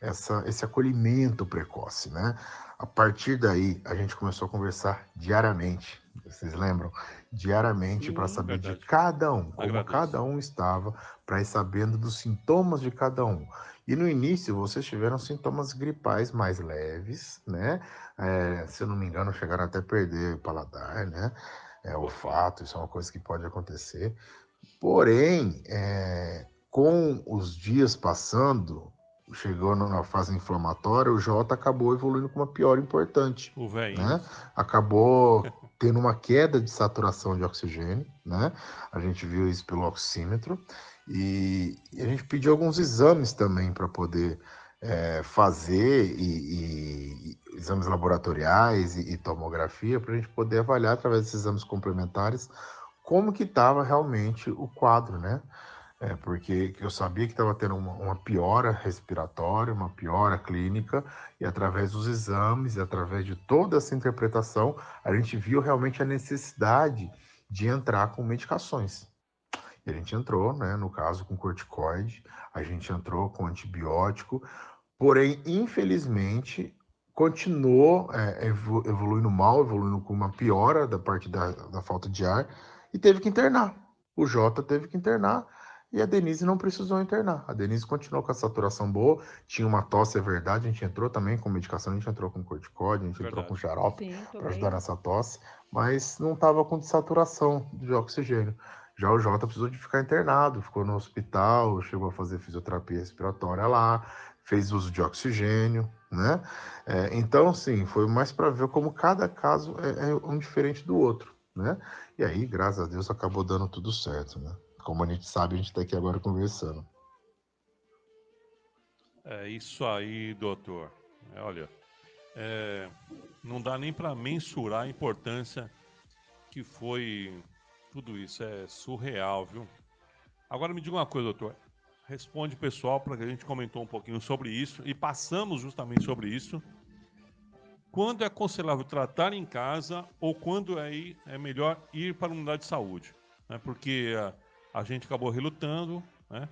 essa, esse acolhimento precoce, né? A partir daí, a gente começou a conversar diariamente. Vocês lembram? Diariamente para saber verdade. de cada um, como Agradeço. cada um estava, para ir sabendo dos sintomas de cada um. E no início vocês tiveram sintomas gripais mais leves, né? É, se eu não me engano, chegaram até a perder o paladar, né? É, olfato, isso é uma coisa que pode acontecer. Porém, é, com os dias passando, chegou na fase inflamatória, o J acabou evoluindo com uma pior importante. O velho. Né? Acabou tendo uma queda de saturação de oxigênio, né? A gente viu isso pelo oxímetro. E, a gente pediu alguns exames também para poder é, fazer e, e, exames laboratoriais e, e tomografia para a gente poder avaliar através desses exames complementares como que estava realmente o quadro, né? É, porque eu sabia que estava tendo uma, uma, piora respiratória, uma piora clínica, e através dos exames, através de toda essa interpretação, a gente viu realmente a necessidade de entrar com medicações. E a gente entrou, né, no caso, com corticoide, a gente entrou com antibiótico, porém, infelizmente, continuou é, evoluindo mal, evoluindo com uma piora da parte da, da falta de ar, e teve que internar. O Jota teve que internar e a Denise não precisou internar. A Denise continuou com a saturação boa, tinha uma tosse, é verdade, a gente entrou também com medicação, a gente entrou com corticóide, a gente verdade. entrou com xarope para ajudar nessa tosse, mas não estava com desaturação de oxigênio. Já o Jota precisou de ficar internado, ficou no hospital, chegou a fazer fisioterapia respiratória lá, fez uso de oxigênio, né? É, então, sim, foi mais para ver como cada caso é, é um diferente do outro, né? E aí, graças a Deus, acabou dando tudo certo, né? Como a gente sabe, a gente está aqui agora conversando. É isso aí, doutor. É, olha, é, não dá nem para mensurar a importância que foi tudo isso. É surreal, viu? Agora me diga uma coisa, doutor. Responde pessoal, para que a gente comentou um pouquinho sobre isso e passamos justamente sobre isso. Quando é aconselhável tratar em casa ou quando é, é melhor ir para a unidade de saúde? Né? Porque a gente acabou relutando, né?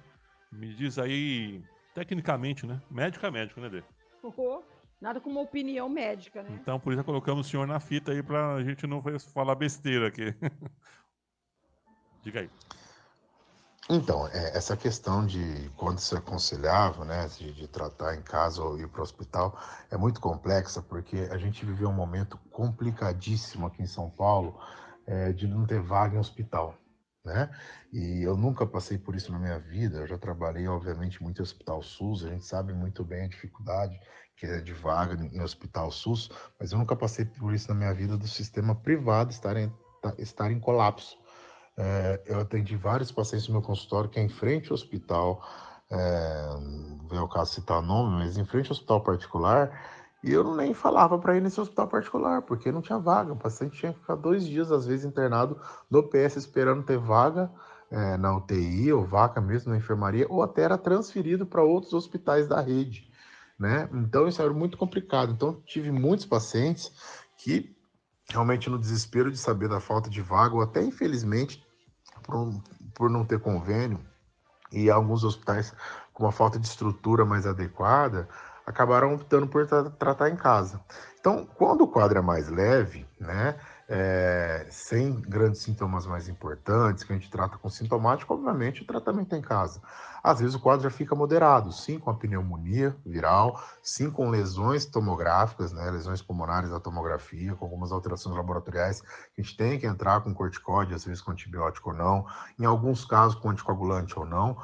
Me diz aí, tecnicamente, né? Médico é médico, né, Dê? Oh, nada como uma opinião médica, né? Então, por isso colocamos o senhor na fita aí pra a gente não falar besteira aqui. Diga aí. Então, é, essa questão de quando se aconselhava, né, de, de, tratar em casa ou ir para o hospital, é muito complexa, porque a gente viveu um momento complicadíssimo aqui em São Paulo é, de não ter vaga em hospital né? E eu nunca passei por isso na minha vida. Eu já trabalhei, obviamente, muito em hospital SUS. A gente sabe muito bem a dificuldade que é de vaga em hospital SUS, mas eu nunca passei por isso na minha vida do sistema privado estar em, estar em colapso. É, eu atendi vários pacientes no meu consultório que é em frente ao hospital, é, não é o caso citar nome, mas em frente ao hospital particular, e eu nem falava para ir nesse hospital particular, porque não tinha vaga. O paciente tinha que ficar dois dias, às vezes, internado no PS esperando ter vaga é, na UTI, ou vaca mesmo na enfermaria, ou até era transferido para outros hospitais da rede. Né? Então, isso era muito complicado. Então, tive muitos pacientes que, realmente, no desespero de saber da falta de vaga, ou até, infelizmente, por, por não ter convênio, e alguns hospitais com uma falta de estrutura mais adequada, acabaram optando por tra tratar em casa. Então, quando o quadro é mais leve, né, é, sem grandes sintomas mais importantes, que a gente trata com sintomático, obviamente o tratamento é em casa. Às vezes o quadro já fica moderado, sim com a pneumonia viral, sim com lesões tomográficas, né, lesões pulmonares da tomografia, com algumas alterações laboratoriais, que a gente tem que entrar com corticóide, às vezes com antibiótico ou não, em alguns casos com anticoagulante ou não,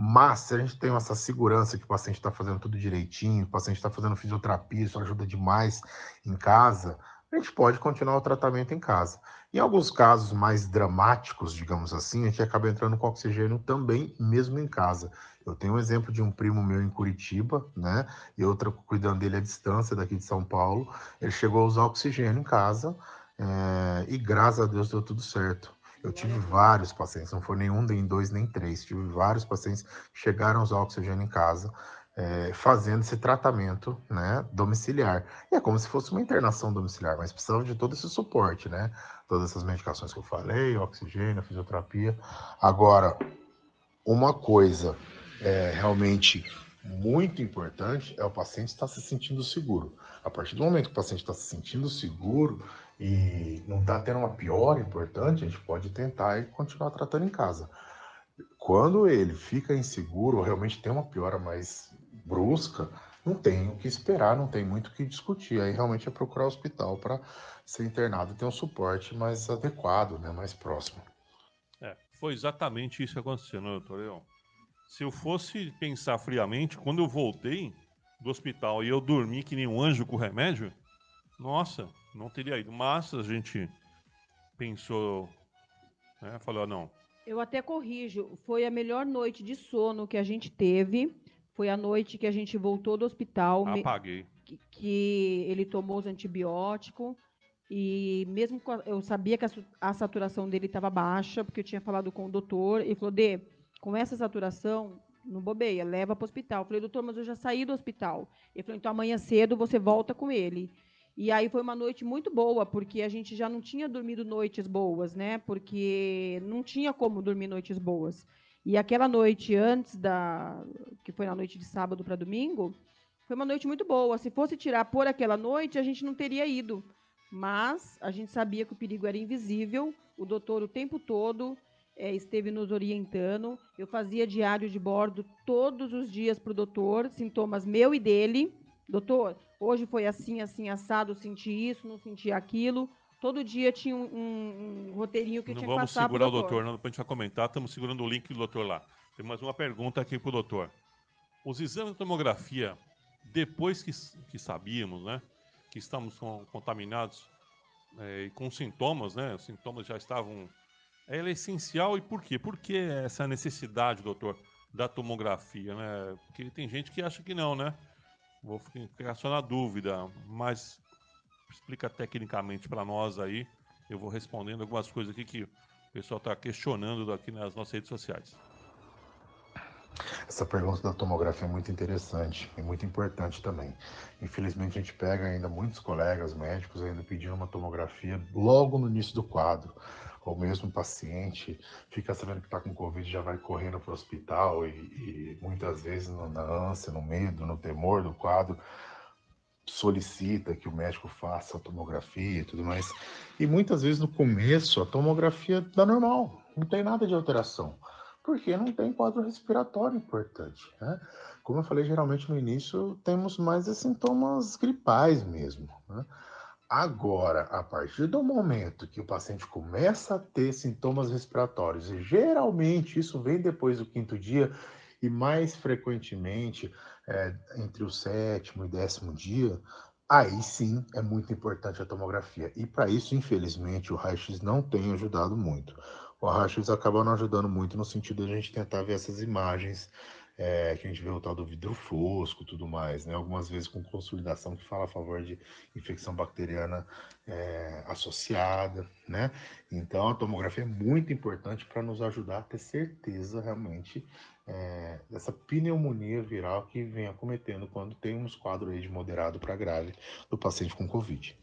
mas se a gente tem essa segurança que o paciente está fazendo tudo direitinho, o paciente está fazendo fisioterapia, isso ajuda demais em casa, a gente pode continuar o tratamento em casa. Em alguns casos mais dramáticos, digamos assim, a gente acaba entrando com oxigênio também, mesmo em casa. Eu tenho um exemplo de um primo meu em Curitiba, né? E outra cuidando dele à distância, daqui de São Paulo. Ele chegou a usar oxigênio em casa é, e graças a Deus deu tudo certo. Eu tive vários pacientes, não foi nenhum, nem dois, nem três. Tive vários pacientes que chegaram a usar oxigênio em casa, é, fazendo esse tratamento né, domiciliar. E é como se fosse uma internação domiciliar, mas precisava de todo esse suporte, né? Todas essas medicações que eu falei, oxigênio, fisioterapia. Agora, uma coisa é, realmente muito importante é o paciente estar se sentindo seguro. A partir do momento que o paciente está se sentindo seguro, e não está tendo uma piora importante, a gente pode tentar e continuar tratando em casa. Quando ele fica inseguro, realmente tem uma piora mais brusca, não tem o que esperar, não tem muito o que discutir. Aí realmente é procurar o hospital para ser internado e ter um suporte mais adequado, né, mais próximo. É, foi exatamente isso que aconteceu, né, doutor Leão? Se eu fosse pensar friamente, quando eu voltei do hospital e eu dormi que nem um anjo com remédio, nossa, não teria ido. Mas a gente pensou, né? Falou, não. Eu até corrijo, foi a melhor noite de sono que a gente teve. Foi a noite que a gente voltou do hospital. Apaguei. Que, que ele tomou os antibióticos. E mesmo a, eu sabia que a, a saturação dele estava baixa, porque eu tinha falado com o doutor, e falou: Dê, com essa saturação, não bobeia, leva para o hospital. Eu falei, doutor, mas eu já saí do hospital. Ele falou, então amanhã cedo você volta com ele. E aí foi uma noite muito boa, porque a gente já não tinha dormido noites boas, né? Porque não tinha como dormir noites boas. E aquela noite antes da, que foi na noite de sábado para domingo, foi uma noite muito boa. Se fosse tirar por aquela noite, a gente não teria ido. Mas a gente sabia que o perigo era invisível. O doutor o tempo todo é, esteve nos orientando. Eu fazia diário de bordo todos os dias para o doutor, sintomas meu e dele. Doutor, hoje foi assim, assim, assado, senti isso, não senti aquilo. Todo dia tinha um, um, um roteirinho que não tinha que passar Vamos segurar o doutor. doutor, não, depois a gente vai comentar. Estamos segurando o link do doutor lá. Tem mais uma pergunta aqui para o doutor. Os exames de tomografia, depois que, que sabíamos, né, que estamos com, contaminados é, e com sintomas, né, os sintomas já estavam ela é essencial e por quê? Por que essa necessidade, doutor, da tomografia, né? Porque tem gente que acha que não, né? Vou ficar só na dúvida, mas explica tecnicamente para nós aí. Eu vou respondendo algumas coisas aqui que o pessoal está questionando aqui nas nossas redes sociais. Essa pergunta da tomografia é muito interessante e muito importante também. Infelizmente, a gente pega ainda muitos colegas médicos ainda pedindo uma tomografia logo no início do quadro ou mesmo paciente fica sabendo que está com Covid já vai correndo para o hospital e, e, muitas vezes na ânsia, no medo, no temor do quadro, solicita que o médico faça a tomografia e tudo mais. E muitas vezes no começo a tomografia dá normal, não tem nada de alteração, porque não tem quadro respiratório importante. Né? Como eu falei, geralmente no início temos mais sintomas gripais mesmo. Né? Agora, a partir do momento que o paciente começa a ter sintomas respiratórios, e geralmente isso vem depois do quinto dia, e mais frequentemente é, entre o sétimo e décimo dia, aí sim é muito importante a tomografia. E para isso, infelizmente, o raio-x não tem ajudado muito. O raio-x acaba não ajudando muito no sentido de a gente tentar ver essas imagens é, que a gente vê o tal do vidro fosco tudo mais, né? Algumas vezes com consolidação que fala a favor de infecção bacteriana é, associada, né? Então a tomografia é muito importante para nos ajudar a ter certeza realmente é, dessa pneumonia viral que vem acometendo quando temos quadro aí de moderado para grave do paciente com Covid.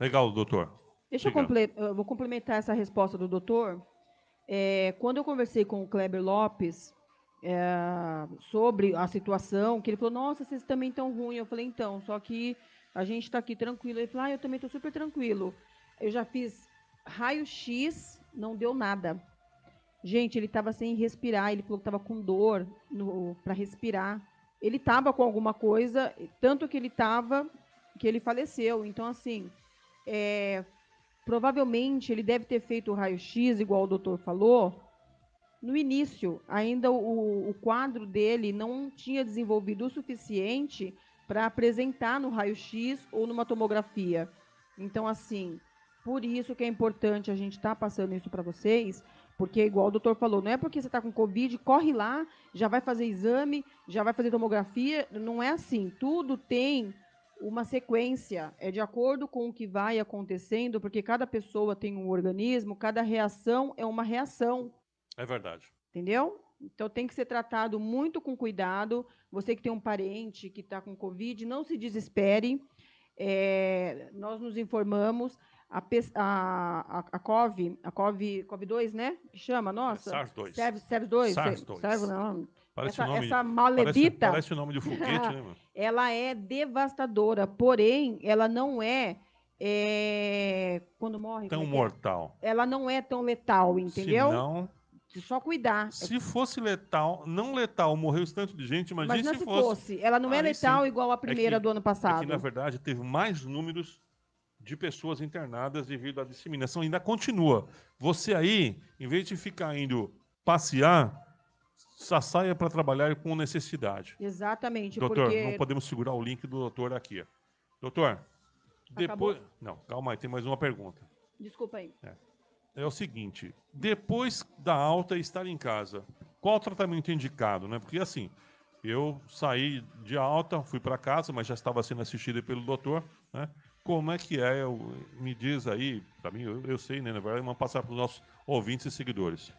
Legal, doutor. Deixa eu, comple eu vou complementar essa resposta do doutor. É, quando eu conversei com o Kleber Lopes, é, sobre a situação, que ele falou, nossa, vocês também estão ruim. Eu falei, então, só que a gente está aqui tranquilo. Ele falou, ah, eu também estou super tranquilo. Eu já fiz raio-x, não deu nada. Gente, ele estava sem respirar, ele falou que estava com dor para respirar. Ele estava com alguma coisa, tanto que ele estava, que ele faleceu. Então, assim, é, provavelmente ele deve ter feito o raio-x, igual o doutor falou, no início, ainda o, o quadro dele não tinha desenvolvido o suficiente para apresentar no raio-x ou numa tomografia. Então, assim, por isso que é importante a gente estar tá passando isso para vocês, porque, igual o doutor falou, não é porque você está com Covid, corre lá, já vai fazer exame, já vai fazer tomografia. Não é assim. Tudo tem uma sequência, é de acordo com o que vai acontecendo, porque cada pessoa tem um organismo, cada reação é uma reação. É verdade. Entendeu? Então tem que ser tratado muito com cuidado. Você que tem um parente que está com Covid, não se desespere. É, nós nos informamos. A, a, a, COV, a COV, COV2, né? Que chama, nossa? É SARS-2. SARS-2. SARS-2. SARS, não. Parece, essa, nome, essa maledita. Parece, parece o nome de foguete, né, mano? Ela é devastadora, porém, ela não é, é quando morre. Tão é? mortal. Ela não é tão letal, entendeu? Se não só cuidar. Se fosse letal, não letal, morreu esse tanto de gente, imagina Mas não se, se fosse. fosse. Ela não é letal sim. igual a primeira é que, do ano passado. É que, na verdade, teve mais números de pessoas internadas devido à disseminação. Ainda continua. Você aí, em vez de ficar indo passear, só saia para trabalhar com necessidade. Exatamente. Doutor, porque... não podemos segurar o link do doutor aqui. Doutor, depois. Acabou? Não, calma aí, tem mais uma pergunta. Desculpa aí. É é o seguinte: depois da alta estar em casa, qual o tratamento indicado, né? Porque assim, eu saí de alta, fui para casa, mas já estava sendo assistido pelo doutor, né? Como é que é? Eu, me diz aí, para mim, eu, eu, sei, né? Na verdade, vamos passar para os nossos ouvintes e seguidores.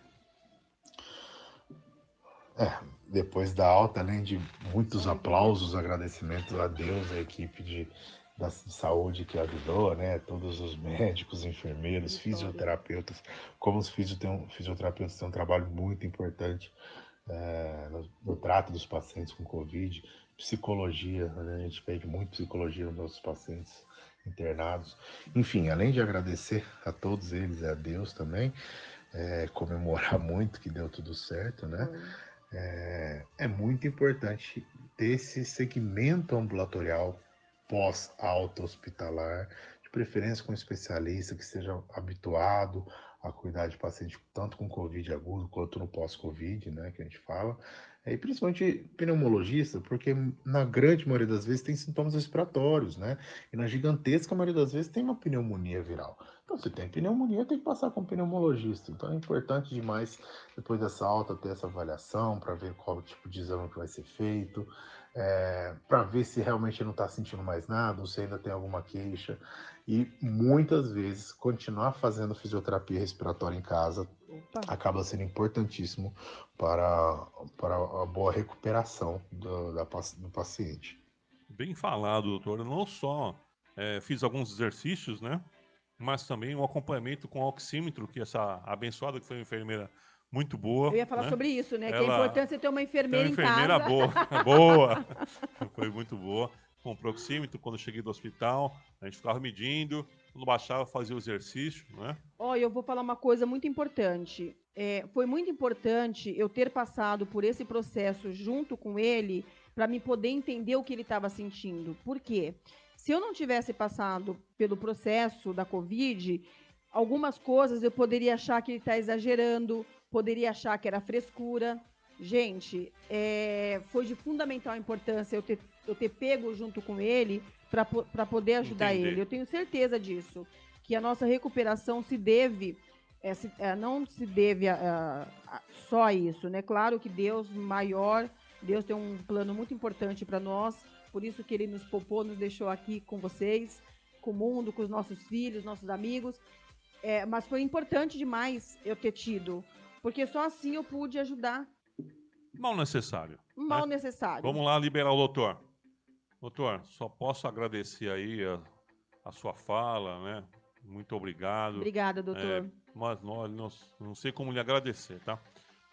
É, depois da alta, além de muitos aplausos, agradecimentos a Deus, a equipe de, da de saúde que ajudou, né? Todos os médicos, enfermeiros, fisioterapeutas. Como os fisioterapeutas têm um trabalho muito importante é, no, no, trato dos pacientes com Covid, psicologia, né? a gente pede muito psicologia nos nossos pacientes internados. Enfim, além de agradecer a todos eles e a Deus também, é, comemorar muito que deu tudo certo, né? É, é muito importante ter esse segmento ambulatorial pós-alta hospitalar, de preferência com um especialista que seja habituado a cuidar de paciente tanto com Covid agudo quanto no pós-Covid, né, que a gente fala, e principalmente pneumologista, porque na grande maioria das vezes tem sintomas respiratórios, né? E na gigantesca maioria das vezes tem uma pneumonia viral. Então, se tem pneumonia, tem que passar com um pneumologista. Então, é importante demais, depois dessa alta, ter essa avaliação para ver qual tipo de exame que vai ser feito, é, para ver se realmente não está sentindo mais nada, ou se ainda tem alguma queixa. E muitas vezes, continuar fazendo fisioterapia respiratória em casa Opa. acaba sendo importantíssimo para, para a boa recuperação do, da, do paciente. Bem falado, doutor. não só é, fiz alguns exercícios, né? Mas também um acompanhamento com oxímetro, que essa abençoada que foi uma enfermeira muito boa. Eu ia falar né? sobre isso, né? Ela que é importante você ter uma enfermeira, uma enfermeira em casa. boa, boa. Foi muito boa. Com o proxímetro, quando eu cheguei do hospital, a gente ficava medindo, quando baixava, fazia o exercício, né? Olha, eu vou falar uma coisa muito importante. É, foi muito importante eu ter passado por esse processo junto com ele para me poder entender o que ele estava sentindo. Por quê? Se eu não tivesse passado pelo processo da Covid, algumas coisas eu poderia achar que ele está exagerando, poderia achar que era frescura. Gente, é, foi de fundamental importância eu ter, eu ter pego junto com ele para poder ajudar Entender. ele. Eu tenho certeza disso, que a nossa recuperação se deve, é, se, é, não se deve a, a, a, só a isso, né? Claro que Deus maior, Deus tem um plano muito importante para nós, por isso que Ele nos poupou, nos deixou aqui com vocês, com o mundo, com os nossos filhos, nossos amigos. É, mas foi importante demais eu ter tido, porque só assim eu pude ajudar. Mal necessário. Mal né? necessário. Vamos lá liberar o doutor. Doutor, só posso agradecer aí a, a sua fala, né? Muito obrigado. Obrigada, doutor. É, mas não, não, não, sei como lhe agradecer, tá?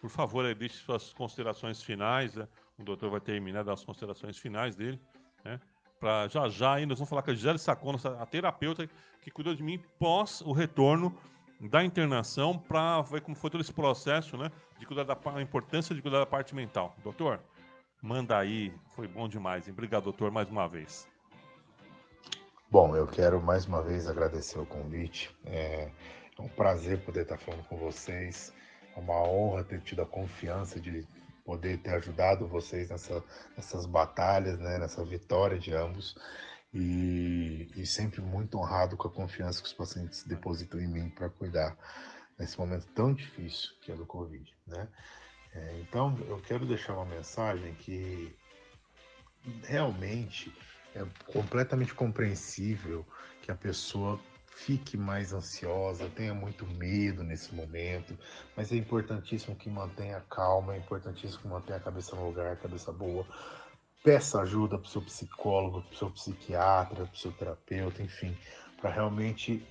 Por favor, aí, deixe suas considerações finais. Né? O doutor vai terminar das considerações finais dele, né? Para já já aí nós vamos falar com a Gisele Sacona, a terapeuta que cuidou de mim pós o retorno da internação, para ver como foi todo esse processo, né? De cuidar da a importância de cuidar da parte mental. Doutor, Manda aí, foi bom demais. Obrigado, doutor, mais uma vez. Bom, eu quero mais uma vez agradecer o convite. É, é um prazer poder estar falando com vocês. É uma honra ter tido a confiança de poder ter ajudado vocês nessa, nessas batalhas, né, nessa vitória de ambos. E, e sempre muito honrado com a confiança que os pacientes depositam em mim para cuidar nesse momento tão difícil que é do Covid, né? É, então, eu quero deixar uma mensagem que realmente é completamente compreensível que a pessoa fique mais ansiosa, tenha muito medo nesse momento, mas é importantíssimo que mantenha calma, é importantíssimo que mantenha a cabeça no lugar, a cabeça boa. Peça ajuda para o seu psicólogo, para o seu psiquiatra, para o seu terapeuta, enfim, para realmente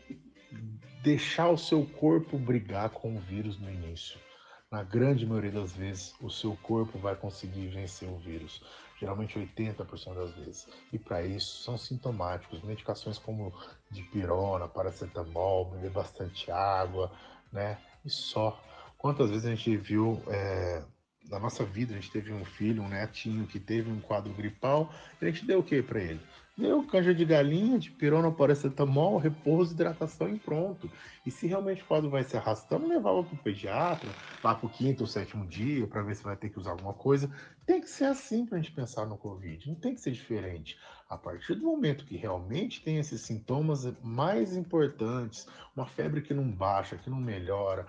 deixar o seu corpo brigar com o vírus no início na grande maioria das vezes, o seu corpo vai conseguir vencer o vírus, geralmente 80% das vezes. E para isso são sintomáticos, medicações como dipirona, paracetamol, beber bastante água, né? E só. Quantas vezes a gente viu é, na nossa vida, a gente teve um filho, um netinho que teve um quadro gripal, a gente deu o que para ele? Deu canja de galinha, de pirona, paracetamol, repouso, hidratação e pronto. E se realmente o quadro vai se arrastando, levava para o pediatra, lá para o quinto ou sétimo dia, para ver se vai ter que usar alguma coisa. Tem que ser assim para a gente pensar no Covid, não tem que ser diferente. A partir do momento que realmente tem esses sintomas mais importantes, uma febre que não baixa, que não melhora,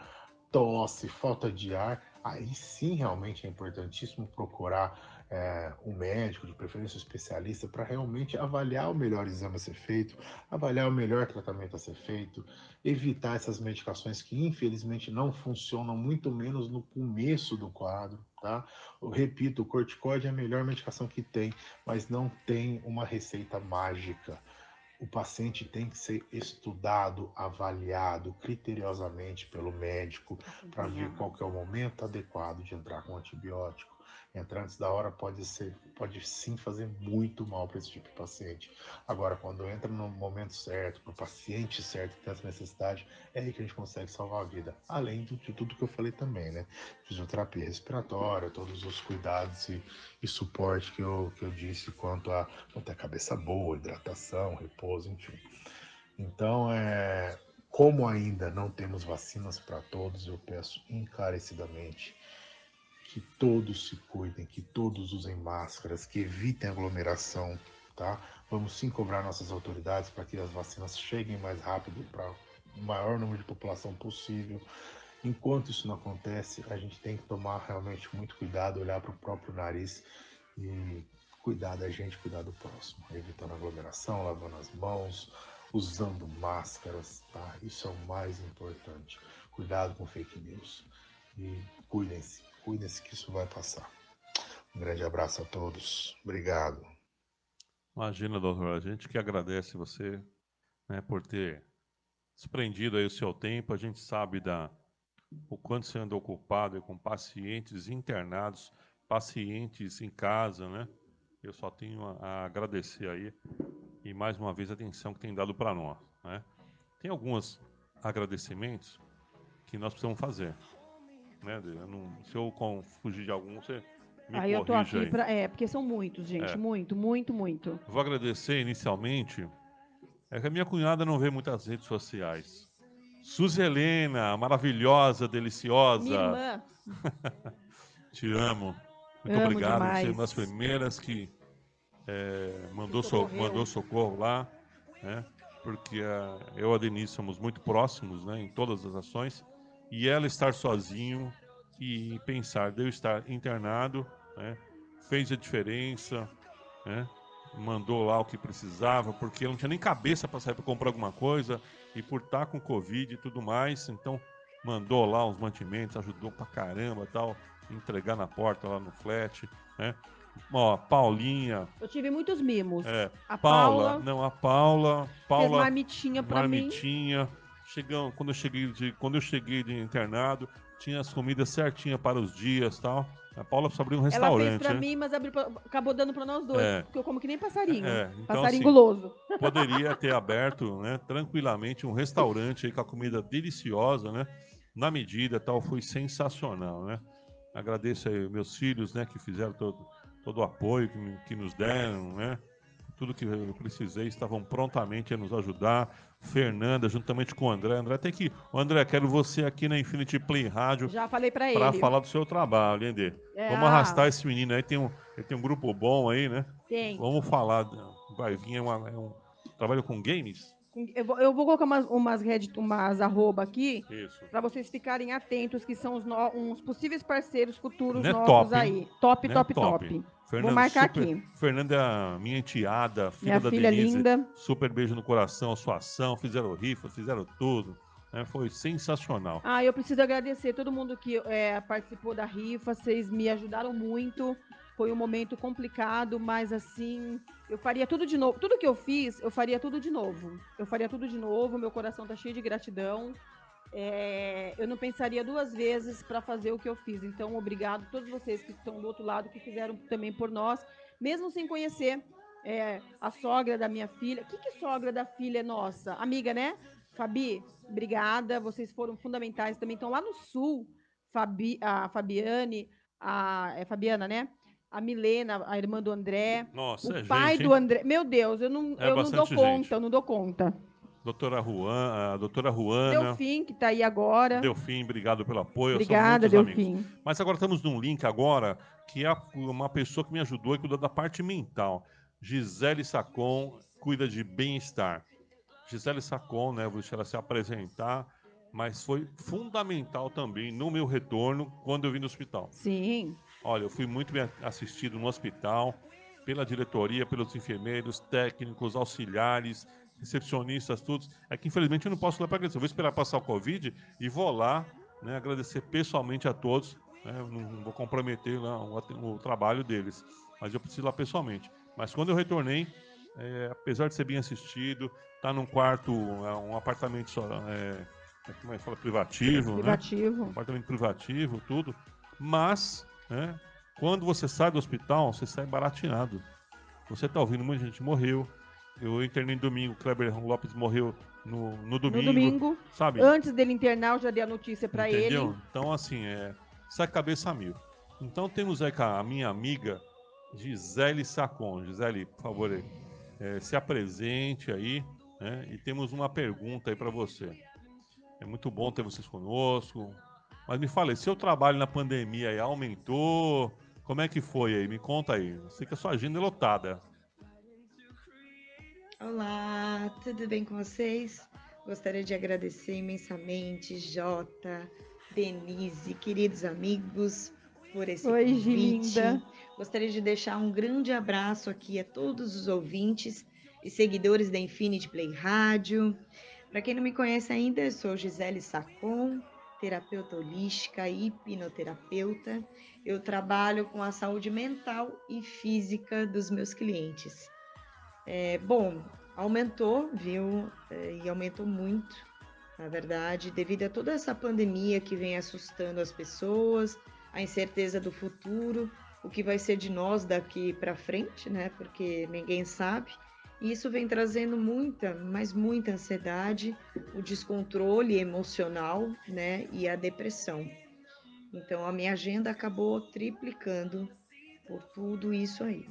tosse, falta de ar, aí sim realmente é importantíssimo procurar é, um médico, de preferência um especialista, para realmente avaliar o melhor exame a ser feito, avaliar o melhor tratamento a ser feito, evitar essas medicações que infelizmente não funcionam, muito menos no começo do quadro. Tá? Eu repito, o corticoide é a melhor medicação que tem, mas não tem uma receita mágica o paciente tem que ser estudado, avaliado criteriosamente pelo médico para ver qual é o momento adequado de entrar com antibiótico entrar antes da hora pode ser, pode sim fazer muito mal para esse tipo de paciente. Agora, quando entra no momento certo, para o paciente certo que tem essa necessidade, é aí que a gente consegue salvar a vida. Além de, tudo que eu falei também, né? Fisioterapia respiratória, todos os cuidados e, e suporte que eu, que eu disse quanto a manter a cabeça boa, hidratação, repouso, enfim. Então, é, como ainda não temos vacinas para todos, eu peço encarecidamente que todos se cuidem, que todos usem máscaras, que evitem aglomeração, tá? Vamos sim cobrar nossas autoridades para que as vacinas cheguem mais rápido para o maior número de população possível. Enquanto isso não acontece, a gente tem que tomar realmente muito cuidado, olhar para o próprio nariz e cuidar da gente, cuidar do próximo, evitando aglomeração, lavando as mãos, usando máscaras, tá? Isso é o mais importante. Cuidado com fake news e cuidem-se cuide-se que isso vai passar. Um grande abraço a todos. Obrigado. Imagina, doutor, a gente que agradece você né, por ter desprendido aí o seu tempo. A gente sabe da, o quanto você anda ocupado com pacientes internados, pacientes em casa, né? Eu só tenho a agradecer aí e mais uma vez a atenção que tem dado para nós, né? Tem alguns agradecimentos que nós precisamos fazer né? Eu não, se eu com, fugir de algum, você me aí eu tô aqui para é, porque são muitos, gente, é. muito, muito, muito. Vou agradecer inicialmente é que a minha cunhada não vê muitas redes sociais. Suzy Helena, maravilhosa, deliciosa. Minha irmã. Te amo. Muito amo obrigado demais. por ser uma das primeiras que é, mandou, so, mandou socorro lá, né? Porque uh, eu e a Denise somos muito próximos né, em todas as ações e ela estar sozinho e pensar de eu estar internado, né, fez a diferença, né, mandou lá o que precisava, porque eu não tinha nem cabeça para sair para comprar alguma coisa e por estar com Covid e tudo mais, então mandou lá uns mantimentos, ajudou pra caramba tal, entregar na porta lá no flat, né? Ó, Paulinha. Eu tive muitos mimos. É, a Paula, Paula, não, a Paula, Paula fez marmitinha para mim. Chegam, quando eu cheguei de, quando eu cheguei de internado, tinha as comidas certinhas para os dias, tal. A Paula precisa abrir um restaurante. Ela fez pra né? mim, mas abriu, acabou dando para nós dois, é. porque eu como que nem passarinho. É, então, passarinho assim, guloso. Poderia ter aberto, né, tranquilamente um restaurante aí com a comida deliciosa, né? Na medida, tal, foi sensacional, né? Agradeço aí meus filhos, né, que fizeram todo, todo o apoio que, que nos deram, né? Tudo que eu precisei, estavam prontamente a nos ajudar Fernanda, juntamente com o André. André tem que. O André, quero você aqui na Infinity Play Rádio. Já falei para ele. Para falar do seu trabalho, André. É, Vamos arrastar esse menino aí. Tem um, ele tem um grupo bom aí, né? Tem. Vamos falar. Vai vir é, uma, é um trabalho com games. Eu vou, eu vou colocar umas, umas, red, umas arroba aqui para vocês ficarem atentos, que são os no, uns possíveis parceiros futuros é novos top, aí. Top, top, top, top. Fernanda, Vou marcar super, aqui. Fernanda é minha enteada, filha minha da filha Denise. linda. Super beijo no coração, sua ação, fizeram rifa, fizeram tudo. Né? Foi sensacional. Ah, eu preciso agradecer todo mundo que é, participou da rifa, vocês me ajudaram muito. Foi um momento complicado, mas assim, eu faria tudo de novo. Tudo que eu fiz, eu faria tudo de novo. Eu faria tudo de novo, meu coração tá cheio de gratidão é, eu não pensaria duas vezes para fazer o que eu fiz. Então, obrigado a todos vocês que estão do outro lado, que fizeram também por nós, mesmo sem conhecer é, a sogra da minha filha. Que, que sogra da filha é nossa? Amiga, né? Fabi, obrigada. Vocês foram fundamentais também. Estão lá no sul, Fabi, a Fabiane, a é Fabiana, né? A Milena, a irmã do André. Nossa, o é pai gente, do André. Meu Deus, eu não, é eu não dou gente. conta, eu não dou conta. Doutora Juan, a doutora Juana. Delfim, que está aí agora. Delfim, obrigado pelo apoio. Obrigada, Delfim. Amigos. Mas agora estamos num link agora, que é uma pessoa que me ajudou e cuida da parte mental. Gisele Sacon cuida de bem-estar. Gisele Sacon, né? Vou deixar ela se apresentar, mas foi fundamental também no meu retorno quando eu vim do hospital. Sim. Olha, eu fui muito bem assistido no hospital, pela diretoria, pelos enfermeiros, técnicos, auxiliares, recepcionistas, todos. É que infelizmente eu não posso ir lá para agradecer. Eu vou esperar passar o Covid e vou lá né, agradecer pessoalmente a todos. Né, não vou comprometer lá o, o, trabalho deles, mas eu preciso ir lá pessoalmente. Mas quando eu retornei, é, apesar de ser bem assistido, tá num quarto, é, um apartamento só, é, como é que fala, privativo, né? privativo. Né? Um apartamento privativo, tudo. Mas, né, quando você sai do hospital, você sai baratinado. Você está ouvindo, muita gente morreu. Eu internei no domingo, o Kleber Lopes morreu no, no domingo. No domingo, sabe? Antes dele internar, eu já dei a notícia para ele. Então, assim, é, sai cabeça mil. Então, temos aí a minha amiga Gisele Sacon. Gisele, por favor, é, se apresente aí. Né? E temos uma pergunta aí para você. É muito bom ter vocês conosco. Mas me fala, seu trabalho na pandemia aí aumentou? Como é que foi aí? Me conta aí. Eu sei que a sua agenda é lotada. Olá, tudo bem com vocês? Gostaria de agradecer imensamente, Jota, Denise, queridos amigos, por esse Oi, convite. Linda. Gostaria de deixar um grande abraço aqui a todos os ouvintes e seguidores da Infinity Play Rádio. Para quem não me conhece ainda, eu sou Gisele Sacon, terapeuta holística hipnoterapeuta. Eu trabalho com a saúde mental e física dos meus clientes. É, bom, aumentou, viu? É, e aumentou muito, na verdade, devido a toda essa pandemia que vem assustando as pessoas, a incerteza do futuro, o que vai ser de nós daqui para frente, né? Porque ninguém sabe. E isso vem trazendo muita, mas muita ansiedade, o descontrole emocional, né, e a depressão. Então a minha agenda acabou triplicando por tudo isso aí.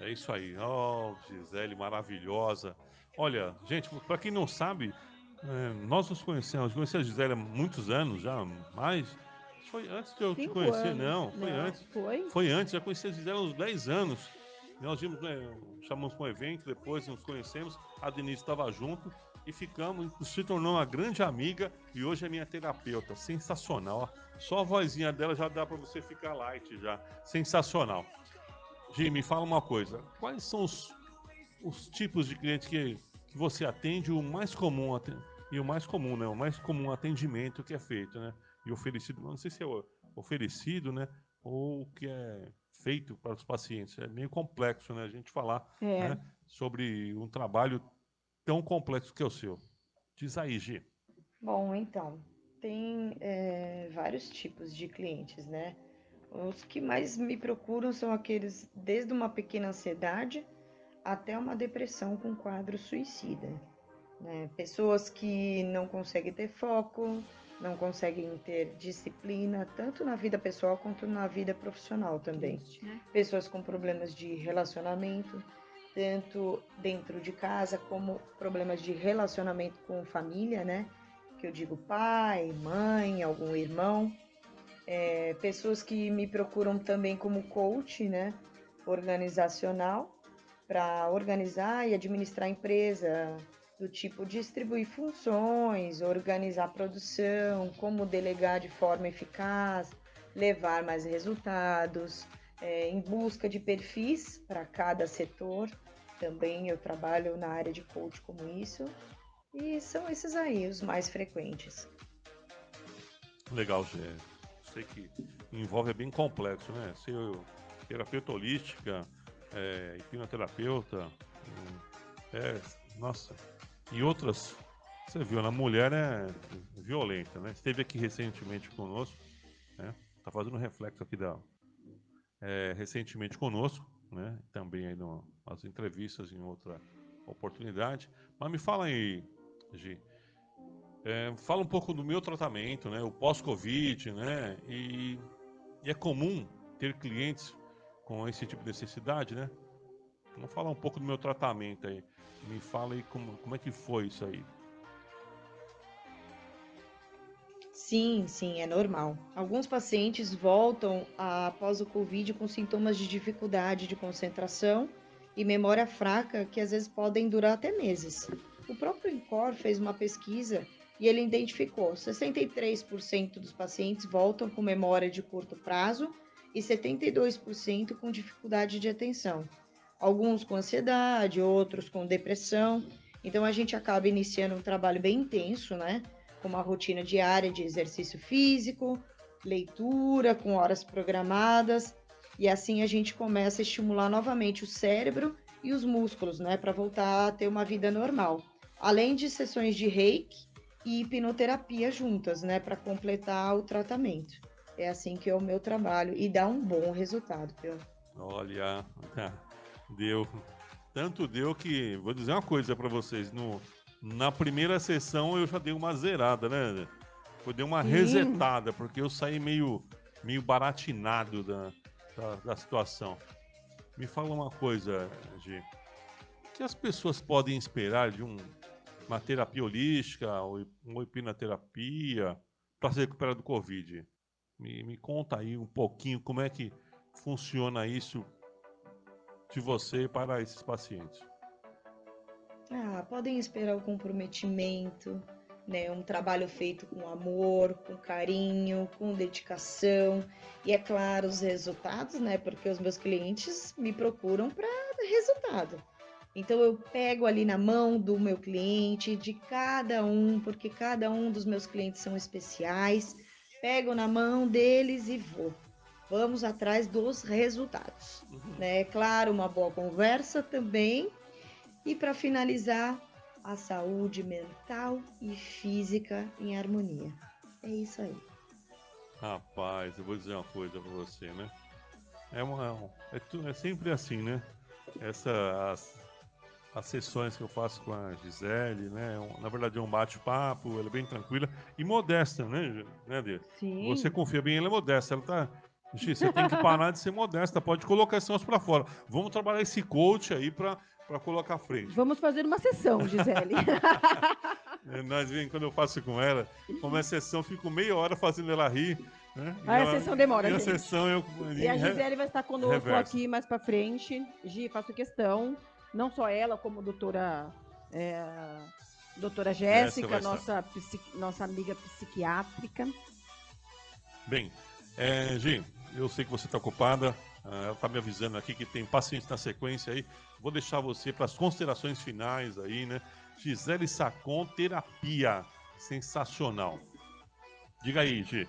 É isso aí. Oh, Gisele, maravilhosa. Olha, gente, para quem não sabe, é, nós nos conhecemos, conheci a Gisele há muitos anos já, mais. Foi antes de eu Cinco te conhecer, anos. não. Foi não, antes. Foi? Foi antes, já conheci a Gisele há uns 10 anos. Nós vimos, né, chamamos para um evento, depois nos conhecemos, a Denise estava junto e ficamos, se tornou uma grande amiga e hoje é minha terapeuta. Sensacional. Só a vozinha dela já dá para você ficar light já. Sensacional. Me fala uma coisa. Quais são os, os tipos de clientes que, que você atende o mais comum e o mais comum, né? O mais comum atendimento que é feito, né? E oferecido, não sei se é oferecido, né? Ou que é feito para os pacientes. É meio complexo, né? A gente falar é. né, sobre um trabalho tão complexo que é o seu. Diz aí, Gi. Bom, então, tem é, vários tipos de clientes, né? Os que mais me procuram são aqueles desde uma pequena ansiedade até uma depressão com quadro suicida. Né? Pessoas que não conseguem ter foco, não conseguem ter disciplina, tanto na vida pessoal quanto na vida profissional também. Né? Pessoas com problemas de relacionamento, tanto dentro de casa como problemas de relacionamento com família, né? Que eu digo pai, mãe, algum irmão. É, pessoas que me procuram também como coach, né? Organizacional, para organizar e administrar a empresa, do tipo distribuir funções, organizar produção, como delegar de forma eficaz, levar mais resultados, é, em busca de perfis para cada setor. Também eu trabalho na área de coach como isso. E são esses aí os mais frequentes. Legal, Gê. Sei que envolve é bem complexo, né? Ser terapeuta holística, é, hipnoterapeuta, é, nossa, e outras, você viu, na mulher é violenta, né? Esteve aqui recentemente conosco, né? Tá fazendo reflexo aqui da é, recentemente conosco, né? Também aí no, nas entrevistas em outra oportunidade. Mas me fala aí, Gi, é, fala um pouco do meu tratamento, né? O pós-Covid, né? E, e, é comum ter clientes com esse tipo de necessidade, né? Vamos falar um pouco do meu tratamento aí. Me fala aí como, como é que foi isso aí. Sim, sim, é normal. Alguns pacientes voltam após o Covid com sintomas de dificuldade de concentração e memória fraca que às vezes podem durar até meses. O próprio INCOR fez uma pesquisa e ele identificou 63% dos pacientes voltam com memória de curto prazo e 72% com dificuldade de atenção. Alguns com ansiedade, outros com depressão. Então a gente acaba iniciando um trabalho bem intenso, né? Com uma rotina diária de exercício físico, leitura com horas programadas, e assim a gente começa a estimular novamente o cérebro e os músculos, né, para voltar a ter uma vida normal. Além de sessões de reiki e hipnoterapia juntas, né, para completar o tratamento. É assim que é o meu trabalho e dá um bom resultado, viu? Olha, deu. Tanto deu que, vou dizer uma coisa para vocês, no, na primeira sessão eu já dei uma zerada, né? Eu dei uma Sim. resetada, porque eu saí meio, meio baratinado da, da, da situação. Me fala uma coisa, Gi. O que as pessoas podem esperar de um, uma terapia holística, ou uma hipnoterapia, para se recuperar do Covid? Me, me conta aí um pouquinho como é que funciona isso de você para esses pacientes. Ah, podem esperar o comprometimento, né? Um trabalho feito com amor, com carinho, com dedicação e é claro os resultados, né? Porque os meus clientes me procuram para resultado. Então eu pego ali na mão do meu cliente, de cada um, porque cada um dos meus clientes são especiais. Pego na mão deles e vou. Vamos atrás dos resultados, uhum. né? Claro, uma boa conversa também. E para finalizar, a saúde mental e física em harmonia. É isso aí. Rapaz, eu vou dizer uma coisa para você, né? É, uma, é, é, sempre assim, né? Essa, as, as sessões que eu faço com a Gisele, né? É na verdade é um bate-papo, ela é bem tranquila e modesta, né, né Dê? Sim. Você confia bem, ela é modesta, ela tá. Você tem que parar de ser modesta, pode colocar as mãos para fora. Vamos trabalhar esse coach aí para para colocar à frente. Vamos fazer uma sessão, Gisele. É, nós vem quando eu faço com ela, como é sessão, fico meia hora fazendo ela rir. Né? Ah, a sessão demora, e gente. A sessão eu, e a Gisele vai estar conosco reverso. aqui mais para frente. Gi, faço questão. Não só ela, como a doutora, é, doutora Jéssica, nossa, nossa amiga psiquiátrica. Bem, é, Gi, eu sei que você está ocupada. Ah, ela está me avisando aqui que tem pacientes na sequência aí. Vou deixar você para as considerações finais aí, né? Gisele Sacon, terapia. Sensacional. Diga aí, Gi.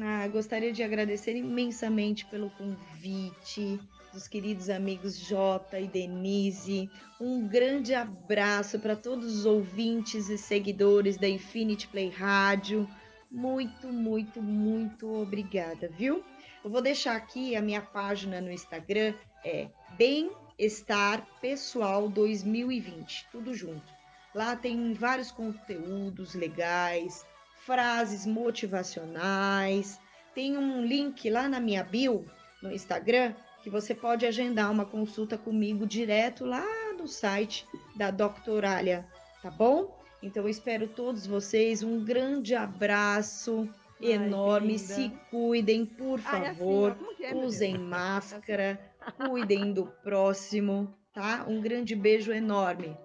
Ah, gostaria de agradecer imensamente pelo convite dos queridos amigos Jota e Denise. Um grande abraço para todos os ouvintes e seguidores da Infinity Play Rádio. Muito, muito, muito obrigada, viu? Eu vou deixar aqui a minha página no Instagram, é bem Estar Pessoal 2020, tudo junto. Lá tem vários conteúdos legais, frases motivacionais. Tem um link lá na minha bio no Instagram que você pode agendar uma consulta comigo direto lá no site da Doctoralia, tá bom? Então eu espero todos vocês. Um grande abraço Ai, enorme. Se cuidem, por favor. Ai, assim, é, usem máscara cuidem do próximo, tá? Um grande beijo enorme.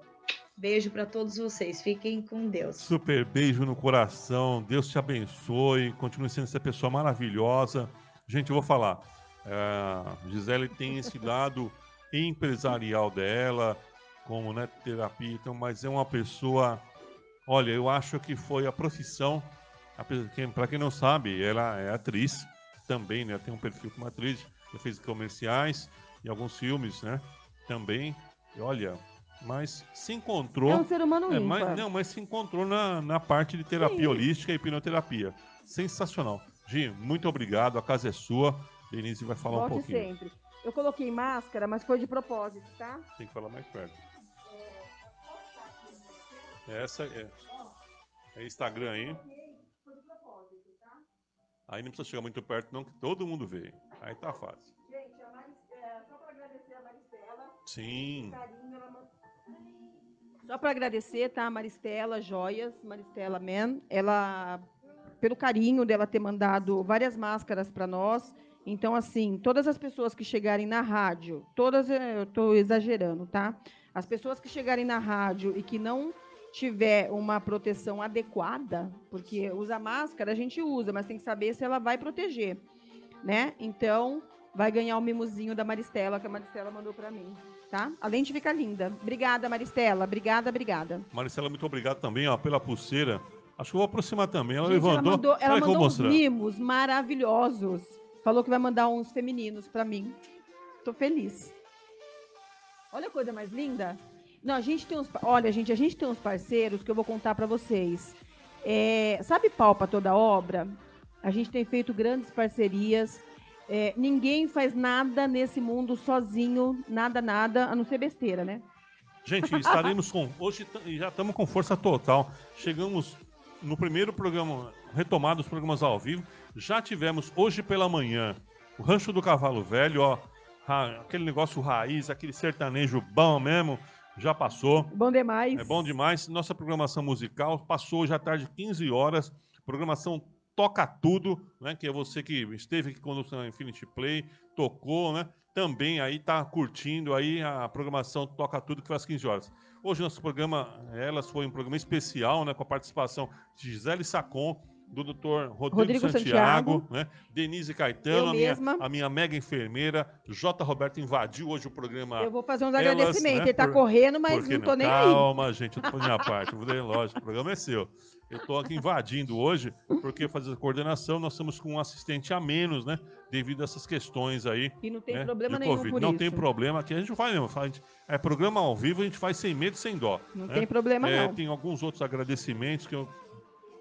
Beijo para todos vocês. Fiquem com Deus. Super beijo no coração. Deus te abençoe. Continue sendo essa pessoa maravilhosa. Gente, eu vou falar. É, Gisele tem esse lado empresarial dela, como né, terapia, então, mas é uma pessoa. Olha, eu acho que foi a profissão. Para quem não sabe, ela é atriz também, né? Tem um perfil como atriz já fez comerciais e alguns filmes, né? Também. E olha, mas se encontrou. É um ser humano é, mas, Não, mas se encontrou na, na parte de terapia Sim. holística e hipnoterapia. Sensacional. Gi, muito obrigado. A casa é sua. Denise vai falar Volte um pouquinho. sempre. Eu coloquei máscara, mas foi de propósito, tá? Tem que falar mais perto. Essa é. É Instagram aí. Aí não precisa chegar muito perto, não, que todo mundo vê. Aí tá fácil. Gente, a Maristela, só para agradecer a Maristela. Sim. Carinho, ela... Só para agradecer, tá? A Maristela Joias, Maristela Man, ela, pelo carinho dela ter mandado várias máscaras para nós. Então, assim, todas as pessoas que chegarem na rádio, todas, eu estou exagerando, tá? As pessoas que chegarem na rádio e que não tiver uma proteção adequada, porque usa máscara a gente usa, mas tem que saber se ela vai proteger né? Então, vai ganhar o mimozinho da Maristela, que a Maristela mandou para mim, tá? Além de ficar linda. Obrigada, Maristela. Obrigada, obrigada. Maristela, muito obrigado também ó, pela pulseira. Acho que eu vou aproximar também. Ela Gente, ela levantou. mandou, ela eu vou mandou uns mimos maravilhosos. Falou que vai mandar uns femininos para mim. Tô feliz. Olha a coisa mais linda. Não, a gente tem uns, olha, gente, a gente tem uns parceiros que eu vou contar para vocês. É, sabe Palpa toda obra? A gente tem feito grandes parcerias. É, ninguém faz nada nesse mundo sozinho, nada, nada, a não ser besteira, né? Gente, estaremos com. Hoje já estamos com força total. Chegamos no primeiro programa, retomado os programas ao vivo. Já tivemos hoje pela manhã o Rancho do Cavalo Velho, ó. aquele negócio raiz, aquele sertanejo bom mesmo. Já passou. Bom demais. É bom demais. Nossa programação musical passou hoje à tarde, 15 horas. Programação Toca Tudo, né? Que é você que esteve aqui conosco na Infinity Play, tocou, né? Também aí tá curtindo aí a programação Toca Tudo, que faz 15 horas. Hoje nosso programa, elas foi um programa especial, né? Com a participação de Gisele Sacon, do Dr. Rodrigo, Rodrigo Santiago, Santiago. né? Denise Caetano, a minha, a minha mega enfermeira, J. Roberto invadiu hoje o programa Eu vou fazer uns Elas, agradecimentos. né, Ele tá por- correndo, mas não tô nem aí. Calma, gente, eu tô fazendo a parte. Lógico, o programa é seu. Eu tô aqui invadindo hoje, porque fazer a coordenação, nós estamos com um assistente a menos, né? Devido a essas questões aí. E não tem né, problema nenhum Covid. Não isso. tem problema aqui, a gente faz mesmo. faz- é programa ao vivo, a gente faz sem medo e sem dó. Não né? tem problema, É, não. Tem alguns outros agradecimentos que eu.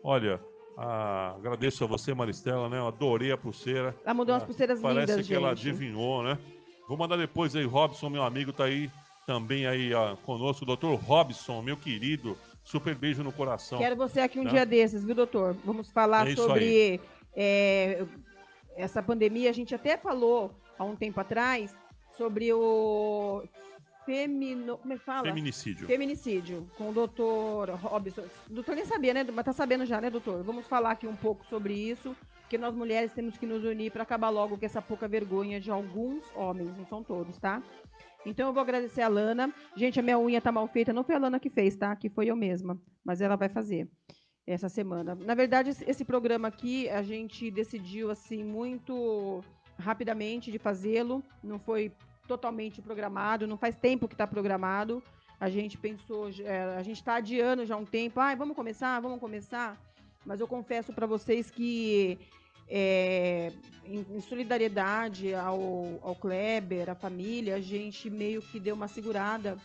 Olha, ah, agradeço a você, Maristela, né? Eu adorei a pulseira. Ela mandou umas Ah, pulseiras Parece lindas, que ela gente. adivinhou, né? Vou mandar depois aí, Robson, meu amigo, tá aí também aí ó, conosco. Doutor Robson, meu querido. Super beijo no coração. Quero você aqui um Tá? dia desses, viu, doutor? Vamos falar É sobre é, essa pandemia. A gente até falou há um tempo atrás sobre o femino... Como é que fala? Feminicídio. Feminicídio, com o doutor Robson. O doutor nem sabia, né? Mas tá sabendo já, né, doutor? Vamos falar aqui um pouco sobre isso, porque nós mulheres temos que nos unir para acabar logo com essa pouca vergonha de alguns homens, não são todos, tá? Então eu vou agradecer a Lana. Gente, a minha unha tá mal feita, não foi a Lana que fez, tá? Que foi eu mesma, mas ela vai fazer essa semana. Na verdade, esse programa aqui a gente decidiu assim muito rapidamente de fazê-lo, não foi totalmente programado, não faz tempo que está programado. A gente pensou, é, a gente está adiando já um tempo. Ah, vamos começar, vamos começar. Mas eu confesso para vocês que é, em, em solidariedade ao, ao Kleber, à família, a gente meio que deu uma segurada,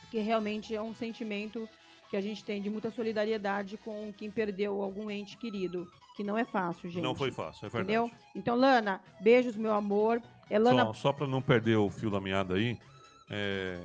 porque realmente é um sentimento que a gente tem de muita solidariedade com quem perdeu algum ente querido, que não é fácil, gente. Não foi fácil, é verdade. Entendeu? Então, Lana, beijos, meu amor. É Lana, Só, só para não perder o fio da meada aí, é,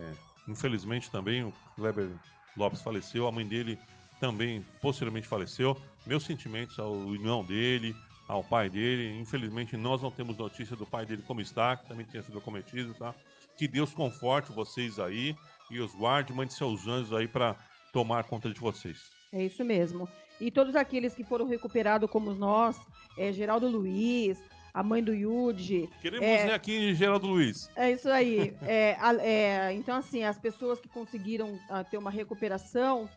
infelizmente também o Kleber Lopes faleceu, a mãe dele também posteriormente faleceu. Meus sentimentos ao irmão dele, ao pai dele. Infelizmente nós não temos notícia do pai dele como está, que também tinha sido cometido, tá? Que Deus conforte vocês aí e os guarde, mande seus anjos aí para tomar conta de vocês. É isso mesmo. E todos aqueles que foram recuperados como nós, é, Geraldo Luiz, a mãe do Yudi, Queremos É. ver aqui Geraldo Luiz. É isso aí. É, a- é, então, assim, as pessoas que conseguiram ah, ter uma recuperação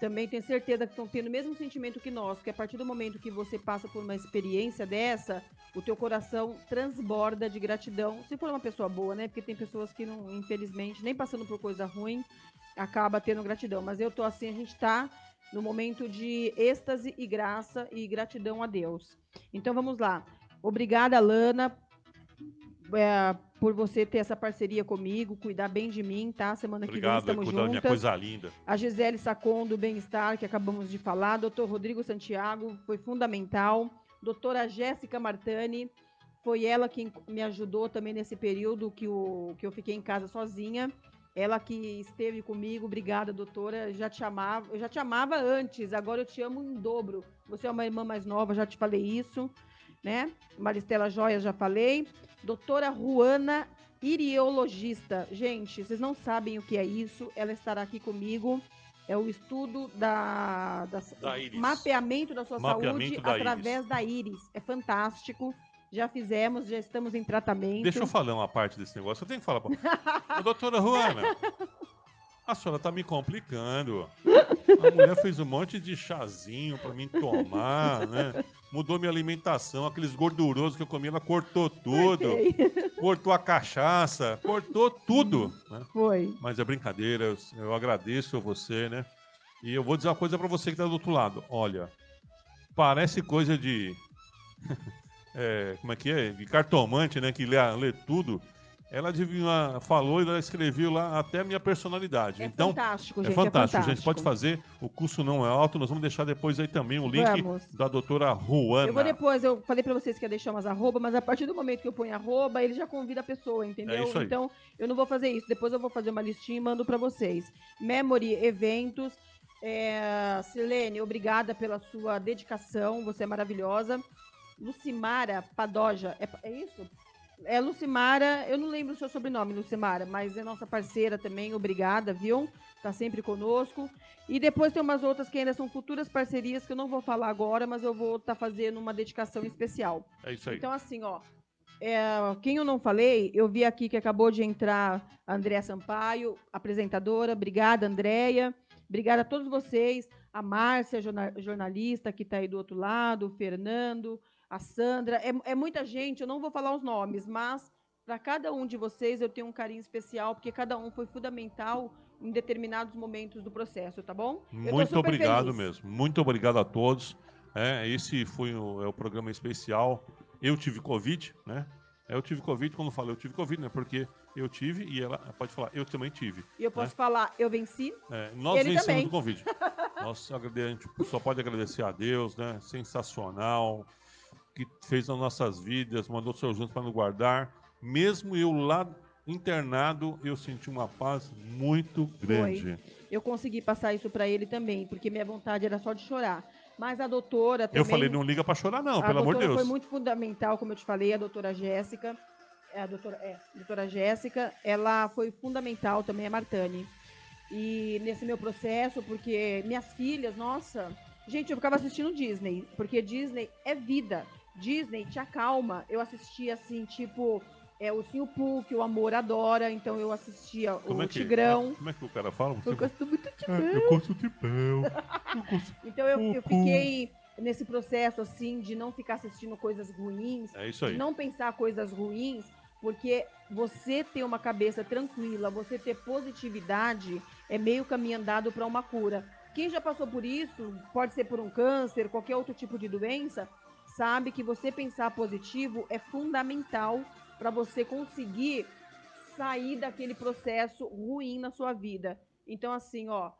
também tenho certeza que estão tendo o mesmo sentimento que nós, que a partir do momento que você passa por uma experiência dessa, o teu coração transborda de gratidão. Se for uma pessoa boa, né? Porque tem pessoas que, não, infelizmente, nem passando por coisa ruim, acaba tendo gratidão. Mas eu tô assim, a gente tá no momento de êxtase e graça e gratidão a Deus. Então vamos lá. Obrigada, Lana, é, por você ter essa parceria comigo, cuidar bem de mim, tá? Semana que Obrigado, vem por estamos cuidar da minha juntas. coisa linda. A Gisele Sacon do Bem-Estar, que acabamos de falar. Doutor Rodrigo Santiago, foi fundamental. Doutora Jéssica Martani, foi ela quem me ajudou também nesse período que, o, que eu fiquei em casa sozinha. Ela que esteve comigo, obrigada, doutora. Já te amava, eu já te amava antes, agora eu te amo em dobro. Você é uma irmã mais nova, já te falei isso, né? Maristela Joias, já falei. Doutora Juana Iriologista. Gente, vocês não sabem o que é isso. Ela estará aqui comigo. É o estudo da, da, Da íris. mapeamento da sua Mapeamento saúde da através da íris. É fantástico. Já fizemos, já estamos em tratamento. Deixa eu falar uma parte desse negócio. Eu tenho que falar. pra- Ô, doutora Juana, A senhora tá me complicando. A mulher fez um monte de chazinho pra mim tomar, né? Mudou minha alimentação, aqueles gordurosos que eu comia, ela cortou tudo. Cortou a cachaça, cortou tudo. Né? Foi. Mas é brincadeira, eu, eu agradeço a você, né? E eu vou dizer uma coisa pra você que tá do outro lado. Olha, parece coisa de. é, como é que é? De cartomante, né? Que lê, lê tudo. Ela adivinha, falou e ela escreveu lá até a minha personalidade. É então, fantástico, é gente. fantástico. é A gente pode fazer, o custo não é alto. Nós vamos deixar depois aí também o link Vamos. da doutora Juana. Eu vou depois, eu falei pra vocês que ia deixar umas arroba, mas a partir do momento que eu ponho arroba, ele já convida a pessoa, entendeu? É isso aí. Então, eu não vou fazer isso. Depois eu vou fazer uma listinha e mando pra vocês. Memory Eventos. É, Silene, obrigada pela sua dedicação, você é maravilhosa. Lucimara Padoja, é, é isso? É Lucimara, eu não lembro o seu sobrenome, Lucimara, mas é nossa parceira também, obrigada, viu? Tá sempre conosco. E depois tem umas outras que ainda são futuras parcerias que eu não vou falar agora, mas eu vou estar fazendo uma dedicação especial. É isso aí. Então, assim, ó. é, quem eu não falei, eu vi aqui que acabou de entrar a Andréa Sampaio, apresentadora. Obrigada, Andréia. Obrigada a todos vocês. A Márcia, jorna- jornalista, que está aí do outro lado, o Fernando, a Sandra. É, é muita gente, eu não vou falar os nomes, mas para cada um de vocês eu tenho um carinho especial, porque cada um foi fundamental em determinados momentos do processo, tá bom? Muito obrigado feliz. mesmo. Muito obrigado a todos. É, esse foi o, é o programa especial. Eu tive Covid, né? É, Eu tive Covid, quando eu falo eu tive Covid, né? Porque eu tive e ela pode falar, eu também tive. E eu posso falar, eu venci. É, nós Ele vencemos também. o Covid. Nós a gente só pode agradecer a Deus, né? Sensacional. Que fez nas nossas vidas, mandou seus juntos para nos guardar. Mesmo eu lá internado, eu senti uma paz muito grande. Eu consegui passar isso para ele também, porque minha vontade era só de chorar. Mas a doutora também. Eu falei, não liga para chorar, não, pelo amor de Deus. foi muito fundamental, como eu te falei, a doutora Jéssica. É, a doutora, é, a doutora Jéssica, ela foi fundamental também, a Martani. E nesse meu processo, porque minhas filhas, nossa. Gente, eu ficava assistindo Disney, porque Disney é vida. Disney te acalma. Eu assistia assim, tipo, é, o Pooh, que o amor adora, então eu assistia Como o é que, Tigrão. Como é que o cara fala? Eu gosto muito de Tigrão. eu gosto de Bel. Então eu, eu fiquei nesse processo assim de não ficar assistindo coisas ruins, É isso aí. de não pensar coisas ruins, porque você ter uma cabeça tranquila, você ter positividade é meio caminho andado para uma cura. Quem já passou por isso, pode ser por um câncer, qualquer outro tipo de doença, sabe que você pensar positivo é fundamental para você conseguir sair daquele processo ruim na sua vida. Então assim, ó,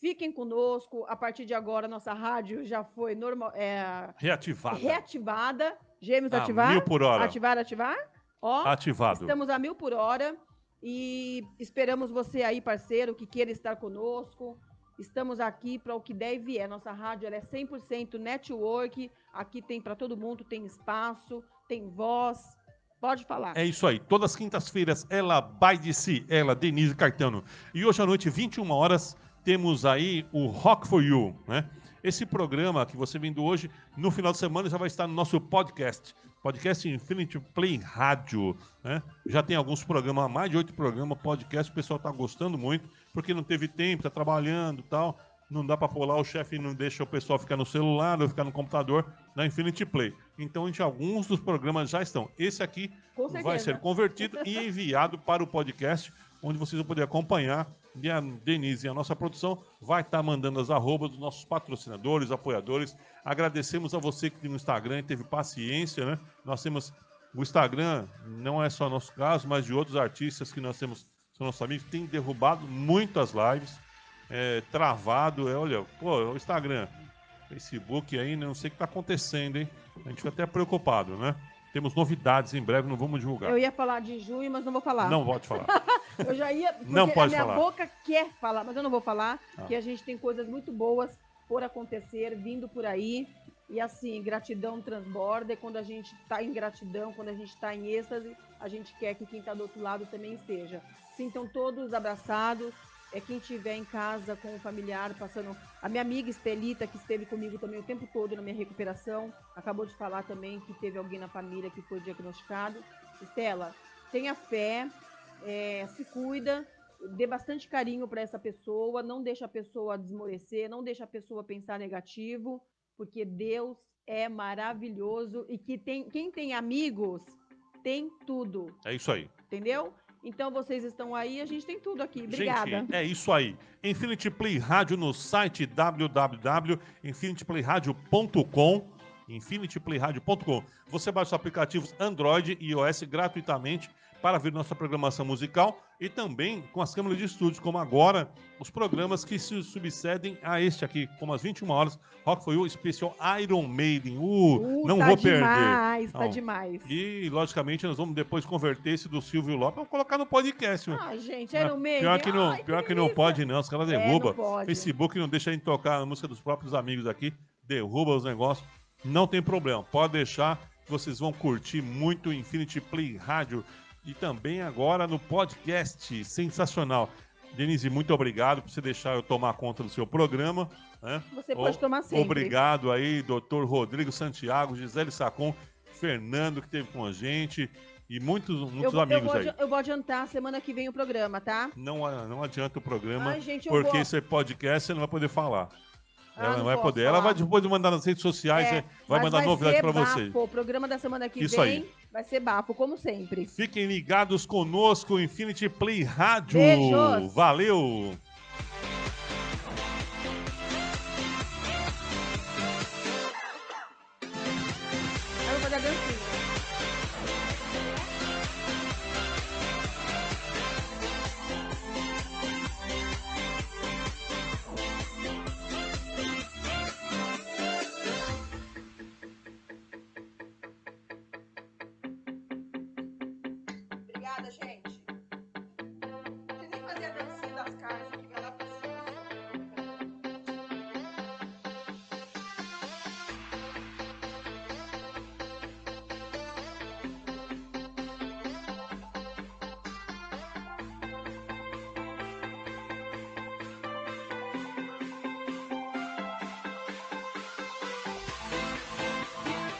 Fiquem conosco. A partir de agora, nossa rádio já foi normal, é, Reativada. reativada. Gêmeos A ativar? mil por hora. Ativar, ativar. Ó, Ativado. estamos a mil por hora. E esperamos você aí, parceiro, que queira estar conosco. Estamos aqui para o que der e. Nossa rádio é 100% network. Aqui tem para todo mundo, tem espaço, tem voz. Pode falar. É isso aí. Todas as quintas-feiras, ela vai de si, ela, Denise Caetano. E hoje à noite, 21 horas, temos aí o Rock for You, né? Esse programa que você vendo hoje, no final de semana já vai estar no nosso podcast. Podcast Infinity Play Rádio, né? Já tem alguns programas, mais de oito programas, podcast, o pessoal tá gostando muito, porque não teve tempo, tá trabalhando e tal. Não dá para pular, o chefe não deixa o pessoal ficar no celular ou ficar no computador da Infinity Play. Então, gente, alguns dos programas já estão. Esse aqui vai ser convertido e enviado para o podcast, onde vocês vão poder acompanhar. E a Denise e a nossa produção vai estar mandando as arrobas dos nossos patrocinadores, apoiadores. Agradecemos a você que no Instagram e teve paciência, né? Nós temos o Instagram, não é só nosso caso, mas de outros artistas que nós temos, são nossos amigos, tem derrubado muitas lives, é, travado. É, olha, pô, o Instagram, Facebook aí, não sei o que está acontecendo, hein? A gente fica até preocupado, né? Temos novidades em breve, não vamos divulgar. Eu ia falar de junho, mas não vou falar. Não pode falar. Eu já ia. Não pode a minha falar. boca quer falar, mas eu não vou falar, Ah. que a gente tem coisas muito boas por acontecer, vindo por aí. E assim, gratidão transborda. E quando a gente está em gratidão, quando a gente está em êxtase, a gente quer que quem está do outro lado também esteja. Sintam todos abraçados. É quem estiver em casa com o familiar passando. A minha amiga Estelita, que esteve comigo também o tempo todo na minha recuperação, acabou de falar também que teve alguém na família que foi diagnosticado. Estela, tenha fé, é, se cuida dê bastante carinho para essa pessoa, não deixe a pessoa desmorecer, não deixe a pessoa pensar negativo, porque Deus é maravilhoso e que tem, quem tem amigos tem tudo. É isso aí. Entendeu? Então vocês estão aí, a gente tem tudo aqui. Obrigada. Gente, é isso aí. Infinity Play Rádio no site www.infinityplayradio.com infinityplayradio.com. Você baixa os aplicativos Android e iOS gratuitamente para ver nossa programação musical e também com as câmeras de estúdio, como agora os programas que se subcedem a este aqui, como às 21 horas, Rock for You especial Iron Maiden. Uh, uh não tá vou demais, perder. Tá demais. E logicamente nós vamos depois converter esse do Silvio Lopes, vamos colocar no podcast. Ah, gente, Iron Maiden. Pior que não, Ai, pior que não pode não, os caras derrubam. É, Facebook não deixa a gente tocar a música dos próprios amigos aqui, derruba os negócios. Não tem problema, pode deixar que vocês vão curtir muito o Infinity Play Rádio e também agora no podcast. Sensacional. Denise, muito obrigado por você deixar eu tomar conta do seu programa. Né? Você pode o, tomar sempre. Obrigado aí, doutor Rodrigo Santiago, Gisele Sacon, Fernando, que esteve com a gente. E muitos, muitos eu, amigos eu aí. Eu vou adiantar semana que vem o programa, tá? Não, não adianta o programa, Ai, gente, porque vou... esse é podcast você não vai poder falar. Ah, ela não não vai poder. falar. Ela vai depois de mandar nas redes sociais, É, né? vai mandar novidade para ser vocês. O programa da semana que Isso vem aí. Vai ser bafo, como sempre. Fiquem ligados conosco, Infinity Play Rádio. Beijos. Valeu!